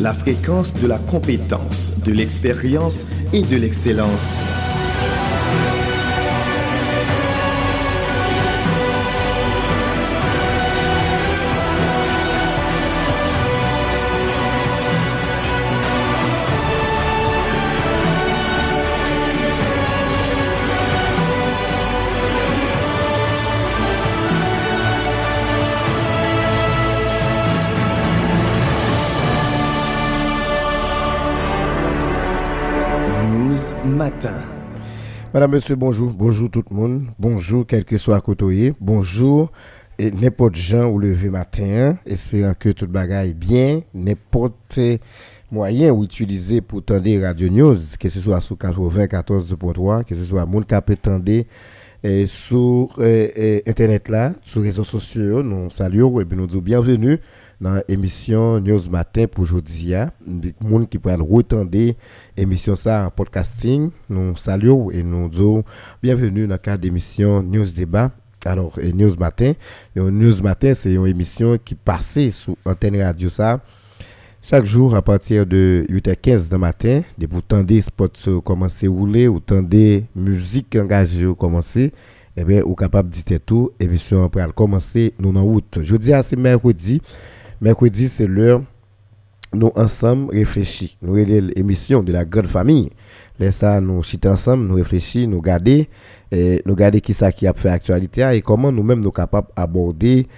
La fréquence de la compétence, de l'expérience et de l'excellence. Madame, Monsieur, bonjour. Bonjour tout le monde. Bonjour, quel que soit côté. Bonjour, et n'importe gens ou lever matin, espérant que tout bagaille bien, n'importe moyen ou utilisé pour tendre Radio News, que ce soit sur 94.3, que ce soit mon cap tendre et sur euh, internet là, sur les réseaux sociaux, nous saluons et nous disons bienvenue dans l'émission News Matin pour aujourd'hui. Les gens qui peuvent retendre l'émission ça en podcasting, nous saluons et nous disons bienvenue dans le cadre d'émission News Débat. Alors, News Matin, News Matin, c'est une émission qui passait sur antenne radio ça chaque jour à partir de 8h15 du matin, de pour tendre spots commencer à rouler ou tendre musique engagée commencer, eh bien, ou capable de dire tout, émission après commencer nous en août. Jeudi c'est mercredi. Mercredi, c'est l'heure nous ensemble réfléchir. Nous l'émission de la grande famille. Nous chiter ensemble, nous réfléchir, nous garder et nous garder qui ça qui a fait actualité et comment nous-mêmes nous capables d'aborder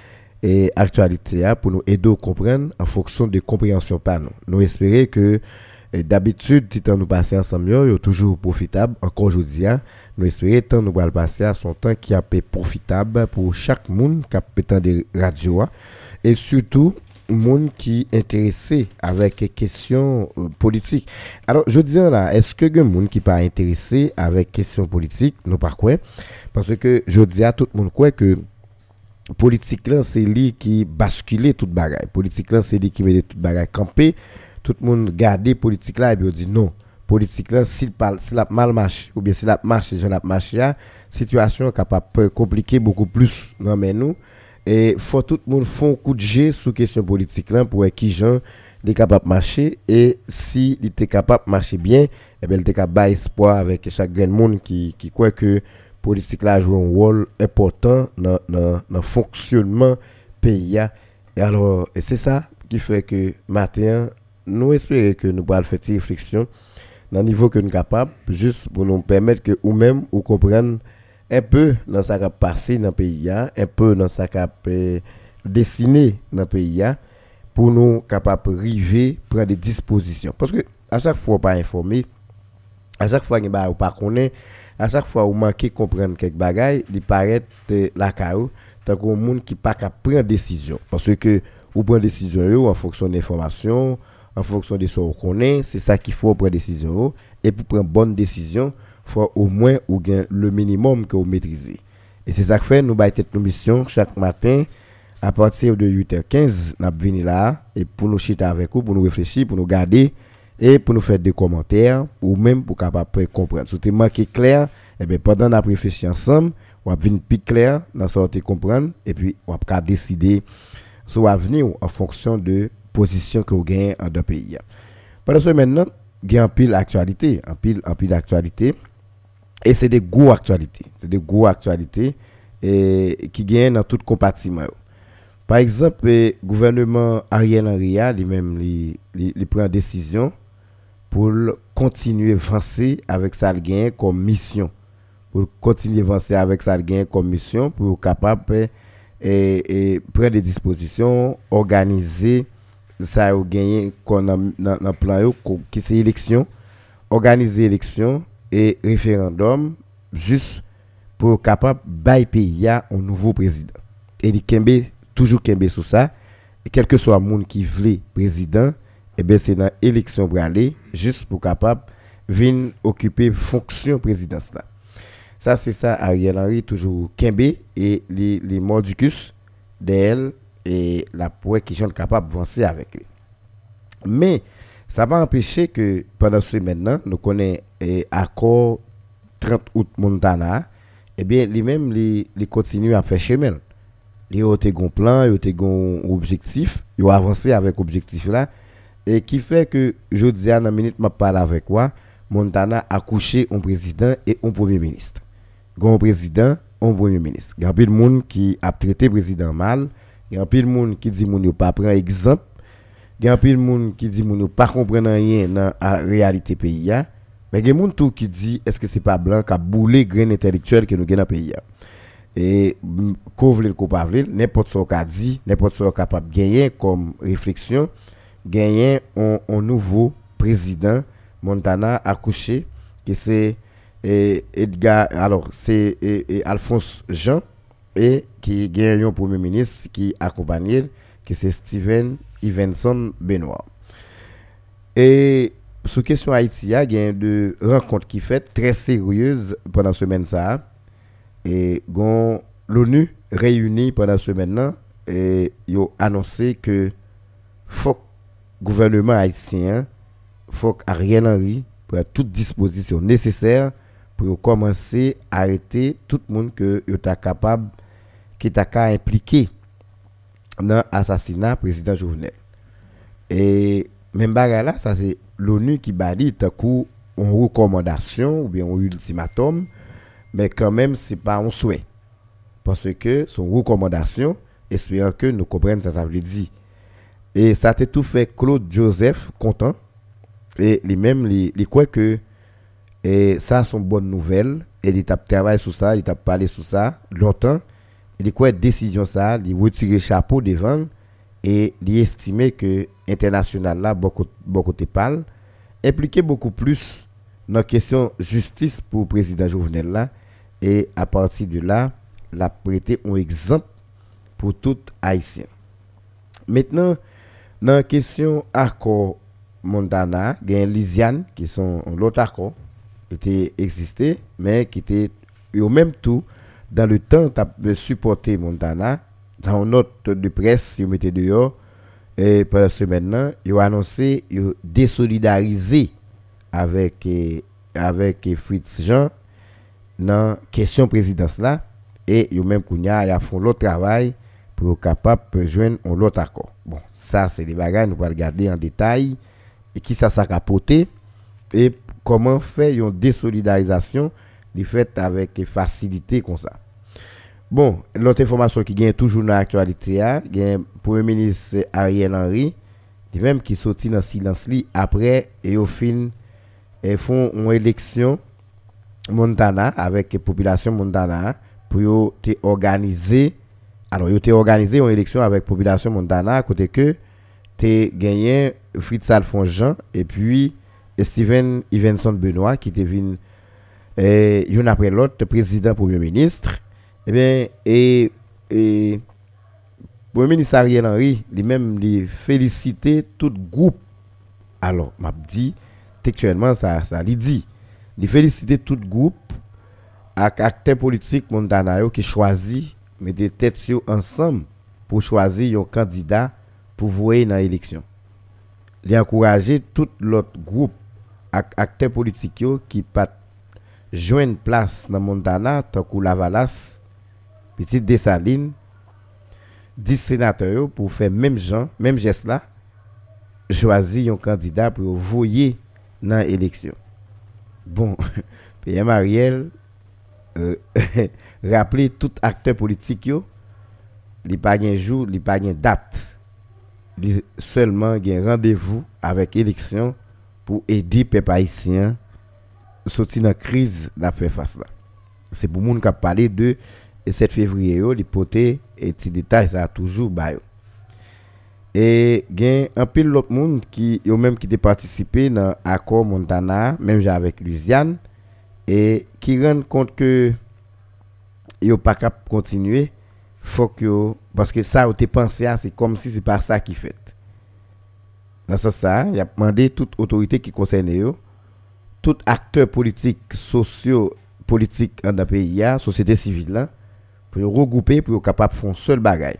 et actualité pour nous aider à comprendre en fonction de compréhension par nous. Nous espérons que d'habitude, si nous passer ensemble, est toujours profitable. Encore aujourd'hui, nous espérons que nous allons passer à son temps qui a profitable pour chaque monde qui a des radios et surtout monde qui est intéressé avec les questions euh, politiques. Alors, je dis là, est-ce que le monde qui pas intéressé avec questions politiques, non pas quoi Parce que je dis à tout le monde quoi que politique là c'est lui qui basculait toute bagaille. Politique là c'est lui qui met toute bagaille camper. Tout le monde garder politique là et puis on dit non. Politique là s'il parle a mal marché ou bien s'il a marché, j'en a marché la situation capable compliquer beaucoup plus non mais nous et faut tout le monde font coup de jet sur question politique là pour qui gens est capable de marcher et si il était capable de marcher bien et bien il était capable espoir avec chaque grand monde qui croit que politique là joue un rôle important dans le fonctionnement pays et alors c'est ça qui fait que matin nous espérons que nous pourrons faire une réflexion dans le niveau que nous sommes capables juste pour nous permettre que nous même ou comprendre un peu dans ce qui passé dans le pays, un peu dans ce qui a dessiné dans le pays, pour nous capables de prendre des dispositions. Parce que à chaque fois, pas informé, à chaque fois, on pas connaît, à chaque fois, on manque comprendre quelques bagailles, il paraît la caillou, tant qu'on monde qui pas prendre décision. Parce que, ou prendre décision en fonction d'informations, en fonction de ce qu'on connaît, c'est ça qu'il faut prendre décision. Et pour prendre bonne décision, au moins ou le minimum que vous maîtrisez. Et c'est ça que fait, nous battons nos missions chaque matin à partir de 8h15, nous venons là et pour nous chiter avec vous, pour nous réfléchir, pour nous garder et pour nous faire des commentaires ou même pour capable comprendre. Si vous manqué clair, et eh bien pendant la réfléchi ensemble, on va venir plus clair dans sorte comprendre et puis on va décider sur l'avenir en fonction de position que vous gagnez en deux pays. Pendant ce maintenant, il y a un pile actualité, un pile, un pile actualité. Et c'est des gros actualités. C'est des gros actualités qui gagnent dans tout compartiment. Par exemple, le gouvernement Ariel Henry, lui-même, il prend une décision pour continuer à avancer avec sa gain comme mission. Pour continuer à avancer avec sa gain comme mission, pour être capable et, prendre des dispositions, organiser ça gagné dans plan qui c'est élection, organiser élection et référendum juste pour capable bailler pays un nouveau président. Et kembe toujours kembe sur ça, et quel que soit le monde qui veut président, et eh bien c'est dans l'élection pour aller juste pour capable venir occuper fonction présidence là. Ça c'est ça Ariel Henry toujours kembe et les les mordicus d'elle et la poète qui sont capables d'avancer avec lui. Mais ça va empêcher que pendant ce maintenant, nous connaissons l'accord 30 août Montana, et eh bien, lui-même, il continue à faire chemin. Il a un plan, il a un objectif, il a avancé avec objectif là, et qui fait que je dis à la minute m'a parlé avec moi Montana a couché un président et un premier ministre. Un président un premier ministre. Il y a de monde qui a traité le président mal. Il y a de monde qui dit moun pas prendre exemple. Il y a de monde qui dit moun pas comprendre rien dans la réalité pays mais il y a monde tout qui dit est-ce que c'est pas blanc qui a boulé grain intellectuel que nous avons dans le pays? Et couvre le coupable n'importe ce qu'a dit n'importe ce capable de gagner comme réflexion gagner un, nouveau président Montana accouché que c'est Edgar alors c'est Alphonse Jean et qui gagne un premier ministre qui accompagne que c'est Steven Ivenson Benoît et sur question Haïti il y a de rencontres qui fait très sérieuses pendant ce semaine ça et l'ONU réunie pendant ce semaine et ils ont annoncé que faut gouvernement haïtien faut qu'Ariel Henry toute disposition nécessaire pour commencer à arrêter tout le monde que est capable qui est impliqué dans l'assassinat du président Jovenel. Et même là, ça c'est l'ONU qui coup une recommandation ou bien un ultimatum, mais quand même c'est pas un souhait. Parce que son recommandation, espérons que nous comprenions ça, ça veut dire et ça a tout fait Claude Joseph content. Et lui-même, il croit que et ça, sont bonnes nouvelles. Et il a travaillé sur ça, il a parlé sur ça longtemps. Il croit décision ça, il retire le chapeau devant et il estimait que international là, beaucoup, beaucoup de parle, impliquait beaucoup plus dans la question justice pour le président Jovenel là. Et à partir de là, l'a prêté un exemple pour tout Haïtien. Maintenant, dans la question accord Montana, il y a Lisiane qui sont l'autre accord qui était existé, mais qui était au même tout dans le temps de supporter Montana. Dans une note de presse, si vous mettez dehors, et par ce maintenant, ils ont annoncé ils désolidarisé avec, avec Fritz Jean dans la question présidence là. Et ils ont même ils font l'autre travail pour être capable de joindre un autre accord. Bon, ça, c'est des bagages, nous allons regarder en détail et qui ça s'est capoté et comment faire une désolidarisation du fait avec facilité comme ça? Bon, l'autre information qui gagne toujours dans l'actualité, le Premier ministre Ariel Henry, lui même qui sorti dans le silence après et au fin ils font une élection Montana avec la population Montana pour organiser alors, il a organisé une élection avec la population Montana, à côté que tu gagné Fritz Alphonse et puis Steven Ivenson Benoît qui devine eh, une après l'autre président premier ministre. Eh bien, et, et Premier ministre Ariel Henry, lui-même, lui félicité tout groupe. Alors, m'a dit, textuellement, ça, ça lui dit. Il félicité tout groupe, acteurs politiques qui choisit des têtes ensemble pour choisir un candidat pour voyer dans l'élection. Il a encouragé tout l'autre groupe acteurs politiques qui pas joindre place dans Montana tant que Lavalas, Petit Dessalines, 10 sénateurs pour faire même gens, même geste là, choisir un candidat pour voyer dans l'élection. Bon, PM Ariel euh, rappeler tout acteur politique yo li pas un jour li pas une date li seulement un rendez-vous avec élection pour aider peuple haïtien sortir dans crise la face là c'est pour moun qui a parlé de 7 février yo li poté et petit détail ça a toujours ba et gen un pile l'autre monde qui yo même qui te participé dans accord Montana même avec Louisiane et qui rend compte que yo pas capable continuer faut que parce que ça tu pensé c'est comme si c'est pas ça qui fait. Dans ce ça il a demandé toute autorité qui concerne yo tout acteur politique socio politique dans le pays société civile là pour regrouper pour être capable faire un seul bagage.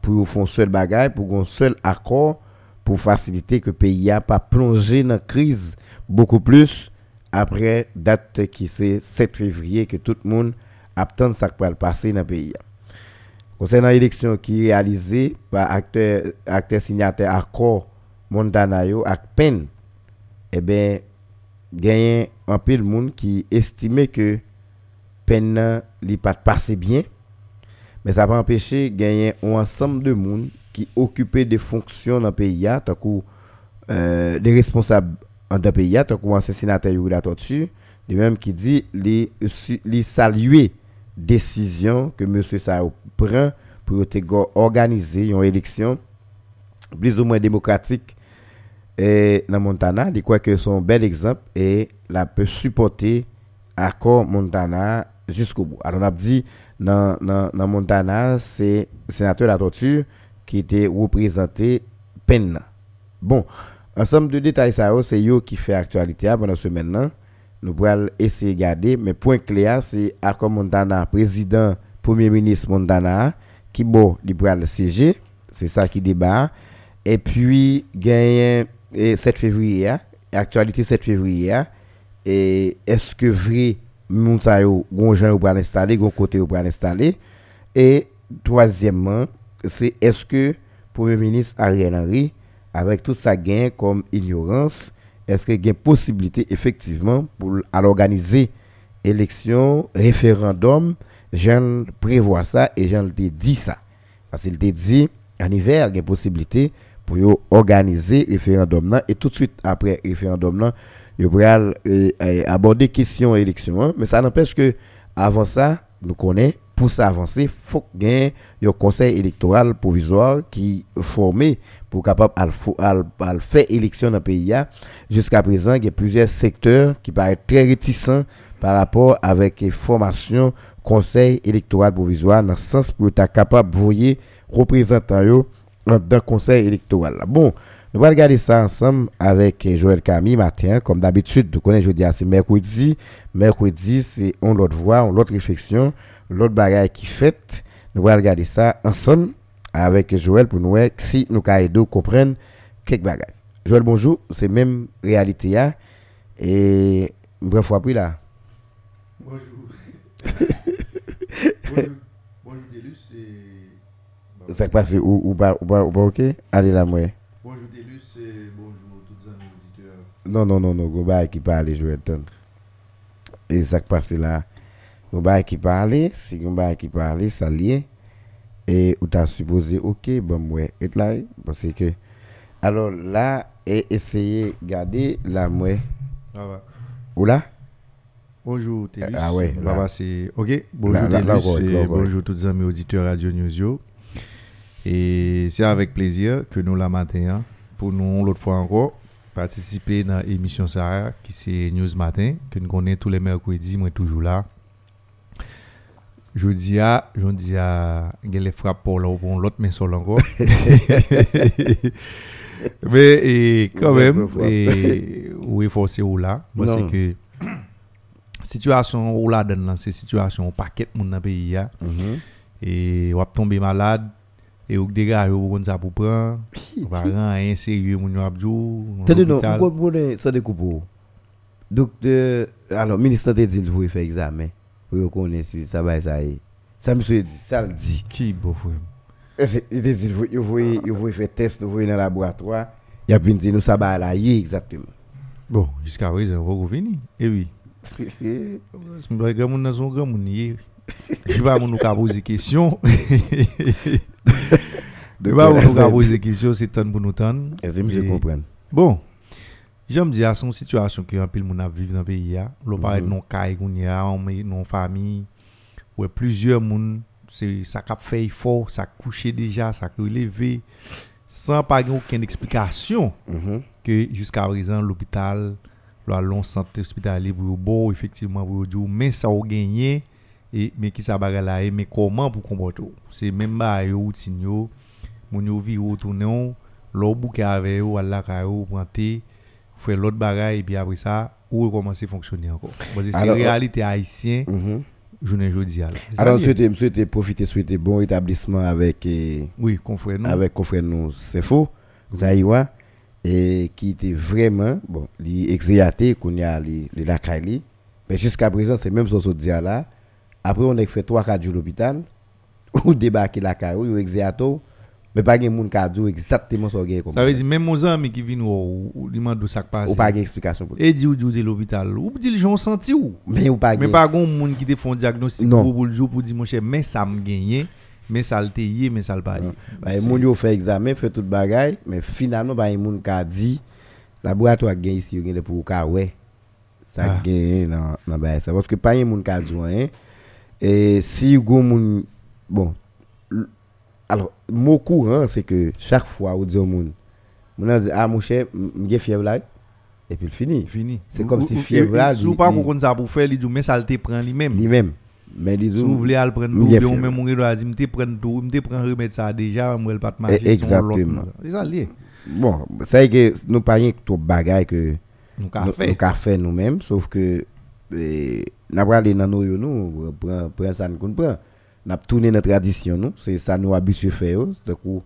Pour faire un seul bagage pour un seul accord pour faciliter que le pays a pas plongé dans la crise. Beaucoup plus après date qui c'est 7 février que tout le monde attend ça va passer dans le pays. Concernant l'élection qui est réalisée par acteur acteur signataire accord Montana yo ak peine eh ben gagné un peu de monde qui estimait que peine li pas passé bien mais ça pas empêché gagner un ensemble de monde qui occupait des fonctions dans le pays que euh, des responsables dans le pays tant que ancien sénateur ou la tortue de même qui dit les les saluer décision que monsieur Sao prend pour organiser une élection plus ou moins démocratique et dans Montana, il croit que son bel exemple et la peut supporter accord Montana jusqu'au bout. Alors on a dit dans Montana, c'est sénateur la torture qui était représenté peine. Bon, ensemble de détails ça c'est yo qui fait actualité pendant ce maintenant. Nous pourrons essayer de garder mais point clair c'est accord Montana président premier ministre Montana qui bon, il pourra le siéger, c'est ça qui débat. Et puis, gagne et 7 février, hein, actualité 7 février, et est-ce que vrai, moun sa yo, gon jan yo pral installer, gon yo pral et troisièmement, c'est est-ce que Premier ministre Ariel Henry, avec tout sa gain comme ignorance, est-ce qu'il y a possibilité effectivement pour à l'organiser élection, référendum, j'en prévois ça et j'en te dit ça. Parce qu'il te dit, en hiver, il y possibilité pour organiser référendum et tout de suite après référendum yo pral euh, euh, aborder question élection hein. mais ça n'empêche que avant ça, nous connaissons pour ça avancer, faut qu'il y un conseil électoral provisoire qui formé pour capable le faire élection dans le pays. Jusqu'à présent, il y a plusieurs secteurs qui paraissent très réticents par rapport avec les formations conseil électoral provisoire dans le sens pour être capable de voyer représentants dans le conseil électoral. Nous allons regarder ça ensemble avec eh, Joël Camille matin. Comme d'habitude, vous connaissez, je dis, c'est mercredi. Mercredi, c'est on l'autre voix, on l'autre réflexion, l'autre bagaille qui fait. Nous allons regarder ça ensemble avec Joël pour nous voir si nous pouvons comprendre quelques bagages. Joël, bonjour. C'est même réalité. là. Et bref, fois pris là. Bonjour. bonjour. Bonjour Délus et... Ça passe ou, ou ou ou ok? Allez là, moi. Bonjour Délus et bonjour tous les Non, non, non, non, Goba qui parle, Joël Ton. Et ça qui passe là. Goba qui parle, si Goba qui parle, ça lié. Et ou t'as supposé, ok, bon, moi, et là, parce que. Alors là, et essayez de garder la. Ah ouais. Ou là? Bonjour Délus. Ah ouais, Bah, là. bah, c'est... Ok. Bonjour Là, là, là, ouais, là, ouais. bonjour tous les amis auditeurs Radio News Yo. Et c'est avec plaisir que nous la matin, hein, pour nous l'autre fois encore, participer dans l'émission Sarah qui c'est News Matin, que nous connaissons tous les mercredis, moi toujours là. Je dis à, je dis à, il y a les frappes pour l'autre, mais sol encore. mais et, quand même, et, oui, forcé ou là, moi c'est que situation ou là là, c'est situation au paquet de monde dans le pays. Mhm. et ou ap tomber malade et ou dégage ou kon ça pour prendre ou pas rien sérieux moun yo ap djou Attendez, non, vous voulez ça découpe Donc, alors, ministre te dit qu'il faut faire examen. Pour connaître si ça va, ça. Ça, monsieur dit, ça le dit. qui beau frère? C'est- Il dit, il faut il faut faire test, faut aller dans laboratoire. Il a bien dit, nous, ça va là, exactement. bon jusqu'à présent va venir et oui c'est me grand moun dans grand yé je pas moun nou ka poser question? De pas moun nou ka poser question c'est temps pour nous tendre Est-ce que monsieur Et- comprend? Bon, j'aime dire à son situation que un pile a vivre dans le pays là, l'on parle Mhm. non kay koun ya, on met non famille, ouais plusieurs moun c'est ça qu'a fait fort, ça couché déjà, ça que levé sans pas aucune explication Mhm. que jusqu'à présent l'hôpital le long santé hospitalier pour bon effectivement dire mais ça a gagné et mais qui ça bagarre là et mais comment pour comporter c'est même ba yo routine yo moun yo vi retourner l'au bouquet avec yo Allah ka yo prenter faire l'autre bagaille et puis après ça ou recommencer à fonctionner encore parce que c'est Alors, réalité haïtien Mhm. journée jodi là C'est ça Alors, lié. souhaitez, souhaitez profiter, souhaiter bon établissement avec, eh, oui confrère nous avec confrère nous, c'est faux, Zaïwa, et qui était vraiment, bon, il exéaté, qu'on y a les la Kaili, mais jusqu'à présent, c'est même ce que dit là. Après, on a fait 3 4 jours à l'hôpital, ou débarqué la Kaili, ou exéato, Mais pas de monde qui a dit exactement ce qu'il Ça veut dire, même mon ami qui vient ou, ou, demande où ça passe. Ou pas d'explication pour Et dit ou dit l'hôpital. Ou dit les gens senti ou. Mais ou pas Mais pas de monde qui font diagnostic pour le jour pour dire, mon cher, mais ça me gagne. Mais ça le yé, mais ça le pas. Bah, moun yo fait examen, fait tout bagaille, mais finalement, bah, moun qui a dit, laboratoire gagne ici, il y a pour ka ouais. Ça ah. gagne dans, dans ça. Parce que pas un moun qui a dit, hein. Et si vous bon, alors, mon courant, c'est que chaque fois, on dit au monde, on dit, ah, mon cher, j'ai fièvre là. Et puis, il finit. Fini. C'est comme si fièvre là. Si vous pas qu'on ça pour faire, il dit, mais ça le prend lui-même. Lui-même. Mais les Si vous voulez le prendre tout, bien, même on doit dire, me prendre tout, me prendre remède ça déjà, moi, le pas de marcher. Exactement. C'est ça lié. Bon, c'est que nous pas rien que tout bagaille que nous avons fait nous-mêmes, sauf que, nous avons aller dans nos nous, prendre ça, nous comprenons n'a tourné notre tradition nous c'est ça nous habitué faire donc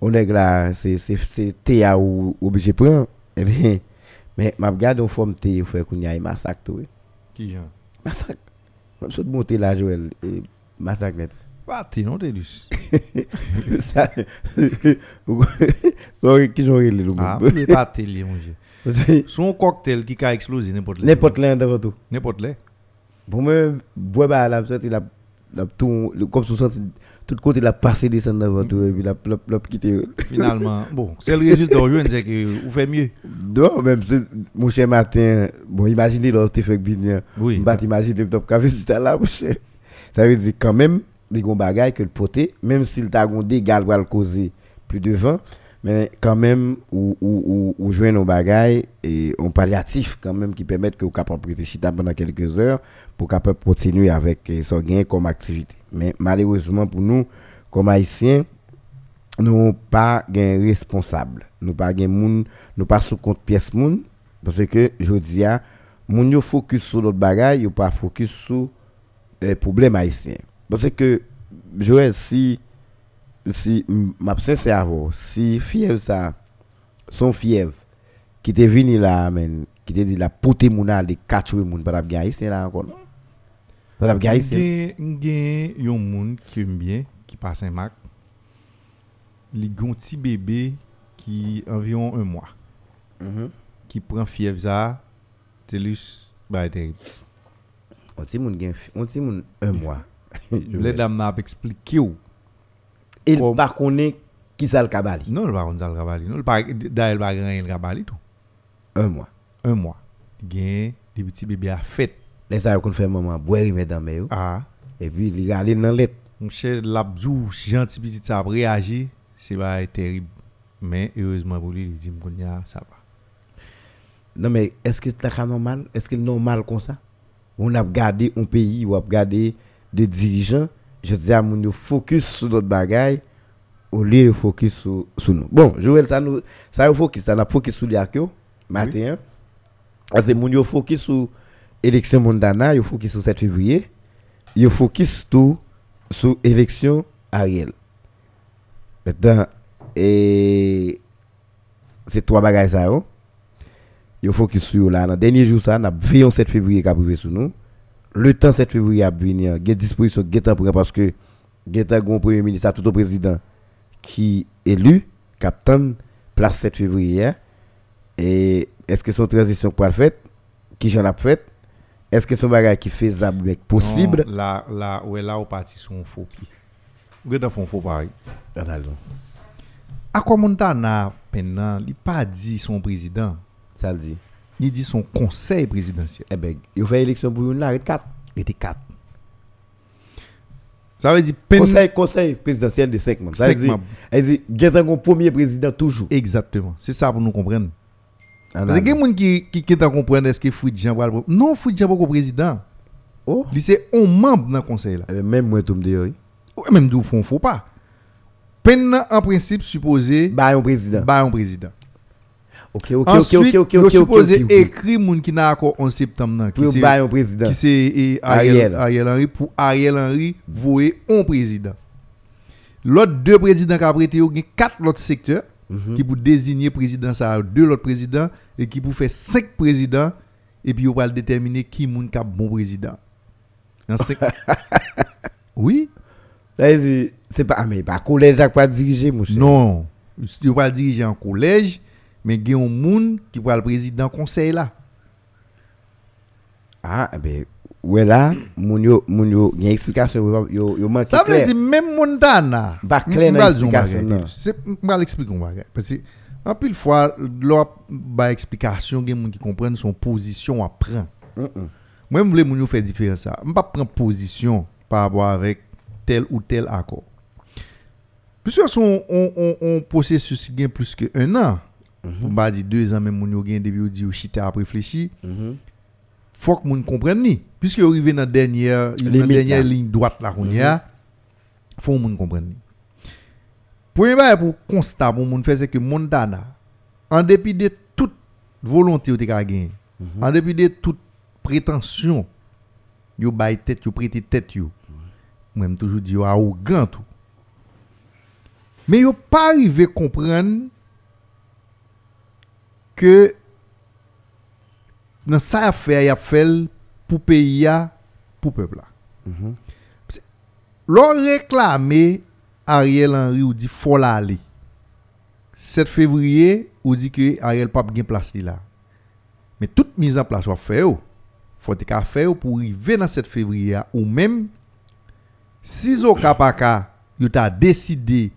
on est là c'est c'est c'est théa ou obligé prendre eh bien mais m'a regarde en forme thé faire qu'on y a massacre tout qui genre massacre même saute monter là Joël et massacre net. Pas t'es non t'es ça sorry qui j'aurais le ah pas télé mon dieu. Son cocktail qui a explosé n'importe là n'importe là devant tout. N'importe là pour moi boire bah là ça il a tout, comme sous tout côté la passé descendre devant tout et puis la plop plop quitter finalement bon c'est le résultat je dire que vous faites mieux? Non même mon cher matin bon imaginez là tu fait bien oui. Bah imaginer top café c'était là mon cher. Ça veut dire quand même des bagages que le poté même s'il t'a gon d'égal va le causer plus de 20 mais quand même ou ou nos bagailles et on palliatif quand même qui permettent que vous capable prêter pendant quelques heures pour capable continuer avec ce gain comme activité. Mais malheureusement pour nous comme haïtiens nous pas gain responsable. Nous pas gain moun nous pas sous compte pièce moun parce que je dis à moun yo focus sur l'autre bagaille yo pas focus sur les problèmes haïtiens parce que Joël si si m'a vous si fièvre ça son fièvre qui te venu là men qui te dit la pote mouna de quatre moun pas gagner c'est là encore pas gagner c'est gagne yon moun qui aime bien qui passe un mac li gon petit bébé qui environ un mois mm qui prend fièvre ça telus bah terrible on dit moun gagne on dit moun un mois les dames n'a expliqué il ne pas connaît qui ça le cabali. Non, il pas connaît le cabali. Non, il pas le cabali tout. Un mois. Un mois. Il y a des petits bébés à fête. Les ça qu'on fait maman boire il met dans mes Ah. Et puis il aller dans l'être. Mon cher l'abdou gentil petit ça réagir, c'est pas terrible. Mais heureusement pour lui, il dit ça va. Non mais est-ce que c'est normal Est-ce que c'est normal comme ça? On a gardé un pays, on a gardé des dirigeants je dis à mon focus sur d'autres bagailles au lieu de focus sur, sur nous. Bon, Joël, ça nous ça focus, ça n'a focus sur l'Iakio matin. Parce que mon focus sur l'élection mondana, il focus sur 7 février, il focus tout sur l'élection Ariel. Maintenant, et c'est trois bagages ça. Il focus sur là. Dans le dernier jour, ça, on a 7 février qui a privé sur nous le temps 7 février à venir, il y a disposition parce que il y a un premier ministre, tout au président qui est élu, capitaine, place 7 février. Et est-ce que son transition pour le fait Qui j'en a fait? Est-ce que son bagage qui fait faisable possible? Non, Là, là, est là, au parti son faux qui Vous êtes un faux pareil. À quoi Montana, maintenant, il pas dit son président. Ça le dit il dit son conseil présidentiel. Eh bien, il fait élection pour une là, il 4. Il était 4. Ça veut dire conseil, conseil présidentiel de 5 membres. Ça veut dire, il dit, il y a un premier président toujours. Exactement. C'est ça pour nous comprendre. Ah, Parce que il y a des gens qui, qui, qui comprendre est-ce que Fouid Jean va Non, Fouid Jean pas président. Oh. Il c'est un membre dans le conseil là. Eh même moi, tout me dit. Même d'où font faut pas. Peine en principe supposé. Bah un président. Bah un président. Ok, ok, Ensuite, ok, ok, ok. supposé écrire moun qui n'a accord en septembre. Pour un président. Qui c'est Ariel, Ariel Henry pour Ariel Henry vouer un président. L'autre deux présidents qui a prêté, il y a quatre autres secteurs mhm. qui pour désigner président, ça deux autres présidents et qui pour faire cinq présidents et puis on va déterminer qui moun qui bon président. oui. Ça c'est pas, ah, mais pas collège pas diriger, mon cher. Non, tu pas diriger en collège, mais il y a un monde qui va le président conseil là. Ah, eh ben, ouais là, moun yo, moun yo, y a une explication, yo, yo, yo manque Ça veut dire même Montana. Pas clair dans l'explication. C'est m'bral l'expliquer. Parce que en pile fois leur explication gen moun qui comprennent son position à prendre. Moi je voulais moun yo faire différence ça. Je pas prendre position par rapport avec tel ou tel accord. Puisque son on, on, on processus qui plus que un an. Pour pas dire deux ans même moun yo gagne depuis yo dit yo chita à réfléchir. Mhm. faut que moun comprenne ni. Puisque arrivé dans dernière dans dernière ligne droite là qu'on y a faut moun comprenne ni. Premier bail pour constat pour moun faire c'est que Montana en dépit de toute volonté ou te gagner en dépit de toute prétention yo bay tête yo prêter tête yo. Moi même toujours dit yo arrogant mais yo pas arrivé comprendre que dans ça a fait, il a fait pour pays pour peuple. Mhm. L'on réclamé Ariel Henry ou dit faut l'aller. 7 février ou dit que Ariel pas bien place li là. Mais toute mise en place fait ou. Faut ka fait ou pour arriver dans 7 février ou même si zo yo t'a décidé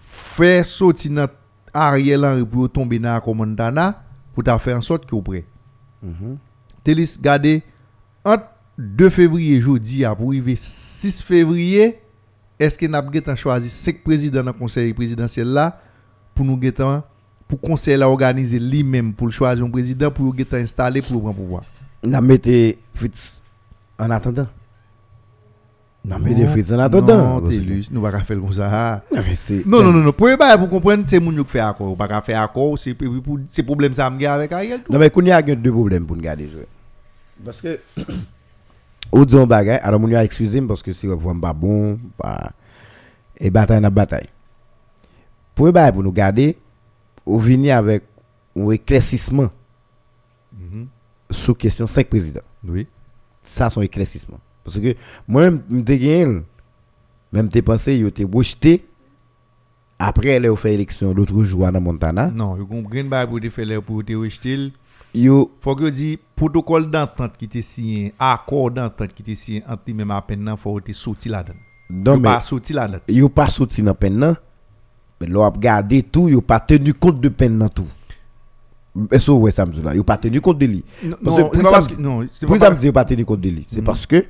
faire sortir dans Ariel Henry pour tomber dans la Montana pour faire en sorte vous prêt. Mhm. Télis entre 2 février jeudi pour arriver 6 février est-ce que pas choisi 5 présidents dans le conseil présidentiel là pour nous pour conseil organiser lui-même pour choisir un président pour guetter installer pour prendre pouvoir? N'a mettez en attendant. N'a mettez Fritz en attendant. Non, Parce que- Télis, nous pas faire comme ça. Non, mais c'est. Non non non non, pour pour comprendre c'est moun qui fait accord, pas faire accord, c'est c'est problème ça me avec Ariel. Non, mais qu'on y a deux problèmes pour nous garder. Parce que. Ou disons bagay, alors mon a excusé parce que c'est vraiment pas bon, pas. Et bataille na bataille. Pour bagay pour nous garder, ou venir avec un éclaircissement Mhm. sur question 5 présidents. Oui. ça son éclaircissement parce que moi-même m'te gagné même t'es pensé yo t'es rejeté. Après elle a fait élection l'autre jour dans Montana. Non, yo comprend pas pour te faire pour te rejeter. yo. Faut que dit protocole d'entente qui était signé, accord d'entente qui était signé entre lui-même à peine nan, faut te sorti là-dedans. mais pas sorti là-dedans. yo pas sorti dans peine mais l'on a regardé tout yo pas tenu compte de peine dans tout. Est-ce que ouais ça me dit là? Yo pas tenu compte de lui. Non, que non, pour c'est ça pas que non, c'est pour pas ça pas tenu compte de lui. C'est Mhm. parce que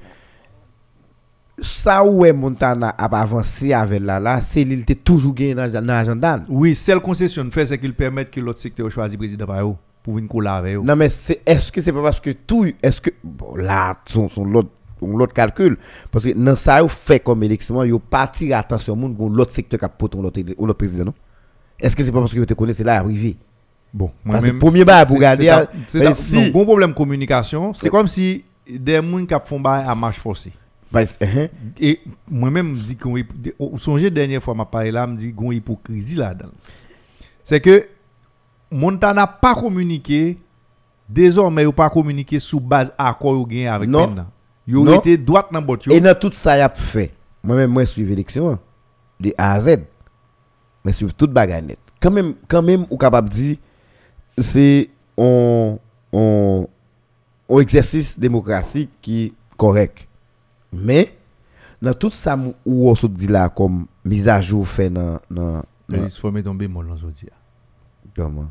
ça où est Montana a avancé avec là là c'est l'île était toujours gagné dans l'agenda Oui, seule concession fait c'est qu'il permet que l'autre secteur choisisse président par pour venir coller avec eux. Non, mais c'est, est-ce que c'est pas parce que tout, est-ce que, bon, là, son, son l'autre, calcul, parce que dans ça, vous fait comme élection, pas tiré attention au monde, l'autre secteur qui a poté l'autre, l'autre président, non? Est-ce que c'est pas parce que vous te connaissez là, arrivé? Bon, Parce que moi-même, premier bail pour c'est- garder, c'est ta- c'est mais ta- si- non, bon problème de communication, c'est C'est- comme si des gens qui font bail à marche forcée. Parce, hein, Et moi-même, je dis qu'on songez dernière fois m'a parlé là, me dit qu'on hypocrisie là-dedans. C'est que Montana pas communiqué désormais il pas communiqué sous base accord yo gagné avec Non. Penna. Yo Non. été droite dans bot et dans tout ça, il a fait. Moi-même, moi, je suis l'élection, hein, de A à Z. Mais sur toute bagarre net. Quand même, quand même, ou capable de dire, c'est un, un, un exercice démocratique qui est correct. Mais, dans tout ça, où on se dit là, comme mise à jour fait dans, dans, dans- Il faut mettre tomber mon aujourd'hui. comment?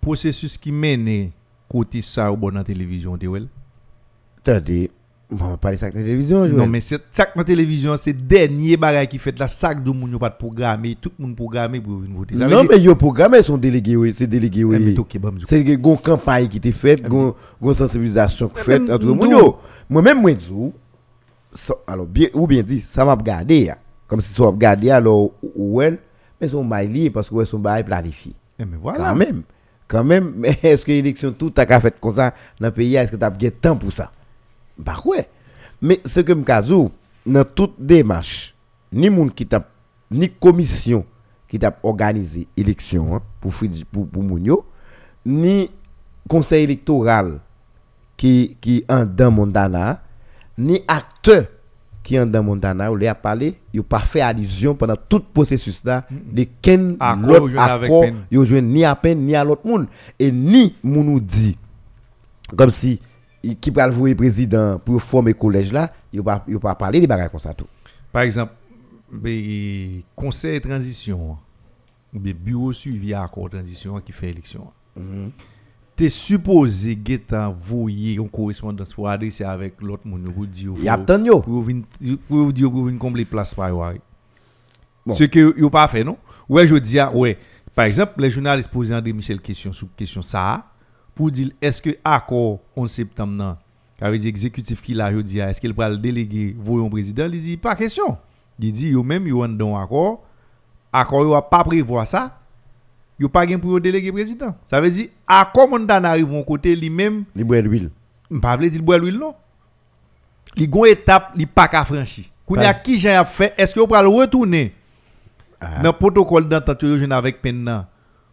Processus qui mène côté ça au bon dans la télévision de wel. Attendez, on va parler de ça à la télévision. Non mais c'est dans la télévision c'est dernier bagage qui fait la sac de moun pas de programmer, tout le monde programmé pour venir voter. Non, mais yo programme sont délégués, oui, c'est délégué, Eh, oui. bon, coup. C'est une campagne qui était faite, une sensibilisation qui faite entre moun. Moi-même, moi, ça- alors, bien, ou bien dit, ça m'a regardé, ya. comme si ça m'a regardé, alors, ou elle, mais son bail lié parce que son bail planifié. Eh, mais voilà. Quand même, quand même, mais est-ce que l'élection tout a fait comme ça dans le pays, est-ce que tu as bien temps pour ça? Bah ouais. Mais ce que je dis, dans toute démarche, ni moun qui t'a, ni commission qui t'a organisé élection hein, pour, pour, pour moun yo, ni conseil électoral qui, qui en dans Montana, ni acteur qui en dans Montana, où il a parlé, il a pas fait allusion pendant tout le processus là de quel Accord accord il ni à peine ni à l'autre monde et ni nous dit comme si qui va le voir président pour former collège là, il il pas parler des bagages comme ça tout. Par exemple, le conseil de transition, ou bien bureau suivi à accord de transition qui fait élection. Tu es supposé guetter voyer une correspondance pour adresser avec l'autre monde pour dire Il y a yo. pour pour dire pour venir combler place par. Bon. Ce que yo pas fait non? Ouais, je dis ah, ouais. Par exemple, les journalistes posent André Michel question sur question ça pour dire est-ce que accord 11 septembre ça veut dire exécutif qui je dis ah, est-ce qu'il va le déléguer? Voyons président, il dit pas question. Il dit yo même yo en don accord accord yo pas prévoir ça. Yo pas gen pour déléguer président. Ça veut dire accord Montana arrive mon côté lui-même Il boit l'huile. Mpa vle di l boy l'huile non? Li gon étape li pas ka franchi. Koun ya Pas- ki jan a fait est-ce que vous pral retourner Ah. dans protocole d'entente avec pen nan?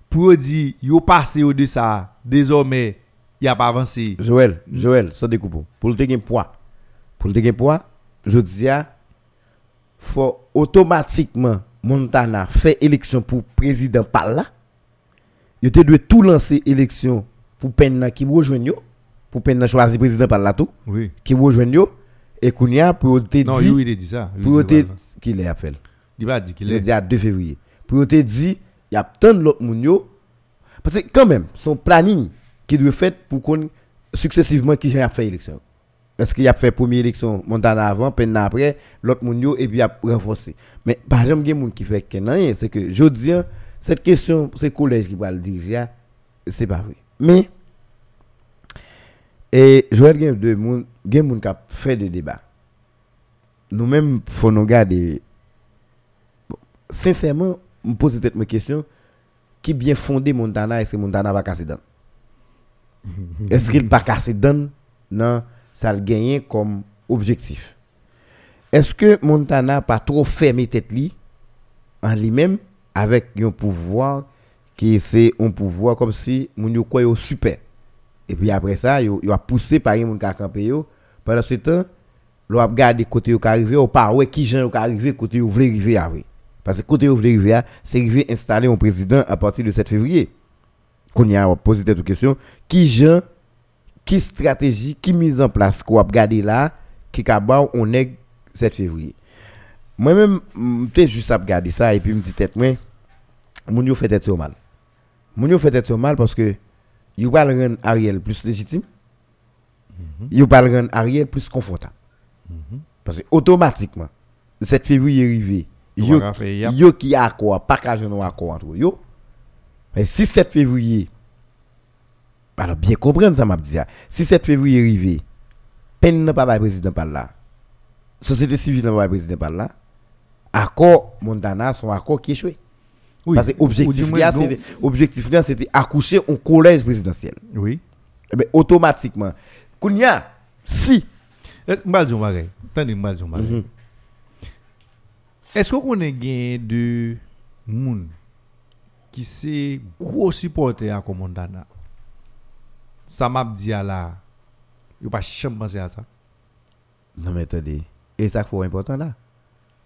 Pour yo di yo passé au de ça désormais y a pas avancé. Joël, Joël, sans découpe. Pour le gen poids. Pour le poids, je dis faut automatiquement Montana fait élection pour président par là. Il te doit tout lancer élection pour Penna qui rejoigne yo, pour Penna choisir président par là tout, Oui. qui rejoigne yo et Kounia pour te Non, il a dit ça. Pour te qu'il est à faire. Il pas dit qu'il Il a est. dit à 2 février. Pour te dit il y a tant de l'autre moun yo parce que quand même son planning qui doit fait pour qu'on successivement qui a fait élection. Est-ce qu'il a fait première élection Montana avant, peine après, l'autre moun yo et puis a renforcé. Mais par exemple, il y a moun qui fait que non, c'est que je dis cette question c'est collège qui va le diriger, c'est pas vrai. Mais et Joël gen de moun, gen moun qui a fait des débats. Nous-mêmes faut nous garder sincèrement, me pose peut-être mes questions. Qui bien fondé Montana, est-ce que Montana va casser dedans Est-ce qu'il va casser dedans Non, ça le gagner comme objectif? Est-ce que Montana pas trop fermé tête li en lui-même avec un pouvoir qui c'est un pouvoir comme si moun yo quoi super? Et puis après ça, yo, a poussé par moun ka camper. Pendant ce temps, l'on a regardé côté yo arrivé ou pas ouais qui gens yo arrivé côté yo voulait arriver avec. Parce que côté voulait arriver, c'est arrivé installer un président à partir de 7 février. Qu'on y a posé cette question, qui gens qui stratégie, qui mise en place qu'on a regardé là, qui ka ba on est 7 février. Moi-même, peut-être juste à regarder ça et puis me dit tête moi, moun yo fait tête mal. Moun yo fait tête mal parce que yo pas le rendre Ariel plus légitime. Yo pas le rendre Ariel plus confortable. Parce que automatiquement 7 février arrivé, yo yo qui accord, pas qu'à accord entre yo. Mais si 7 février alors bien comprendre ça m'a dit. Si 7 février arrivé, peine n'a pas ba président par là. Société civile n'a pas ba président par là. Accord Montana son accord qui échoué. Oui. Parce que Ou objectif du moins, là, donc- c'était accoucher un collège présidentiel. Oui. Eh ben, automatiquement. Kounya, si Eh, M'bal di yon bagay. Tande m'bal di yon bagay. Mhm. Est-ce qu'on connaît gen de moun qui c'est gros supporter à Montana? Ça m'a dit à la yo pas jamais pensé à ça. Non mais attendez, et ça faut important là.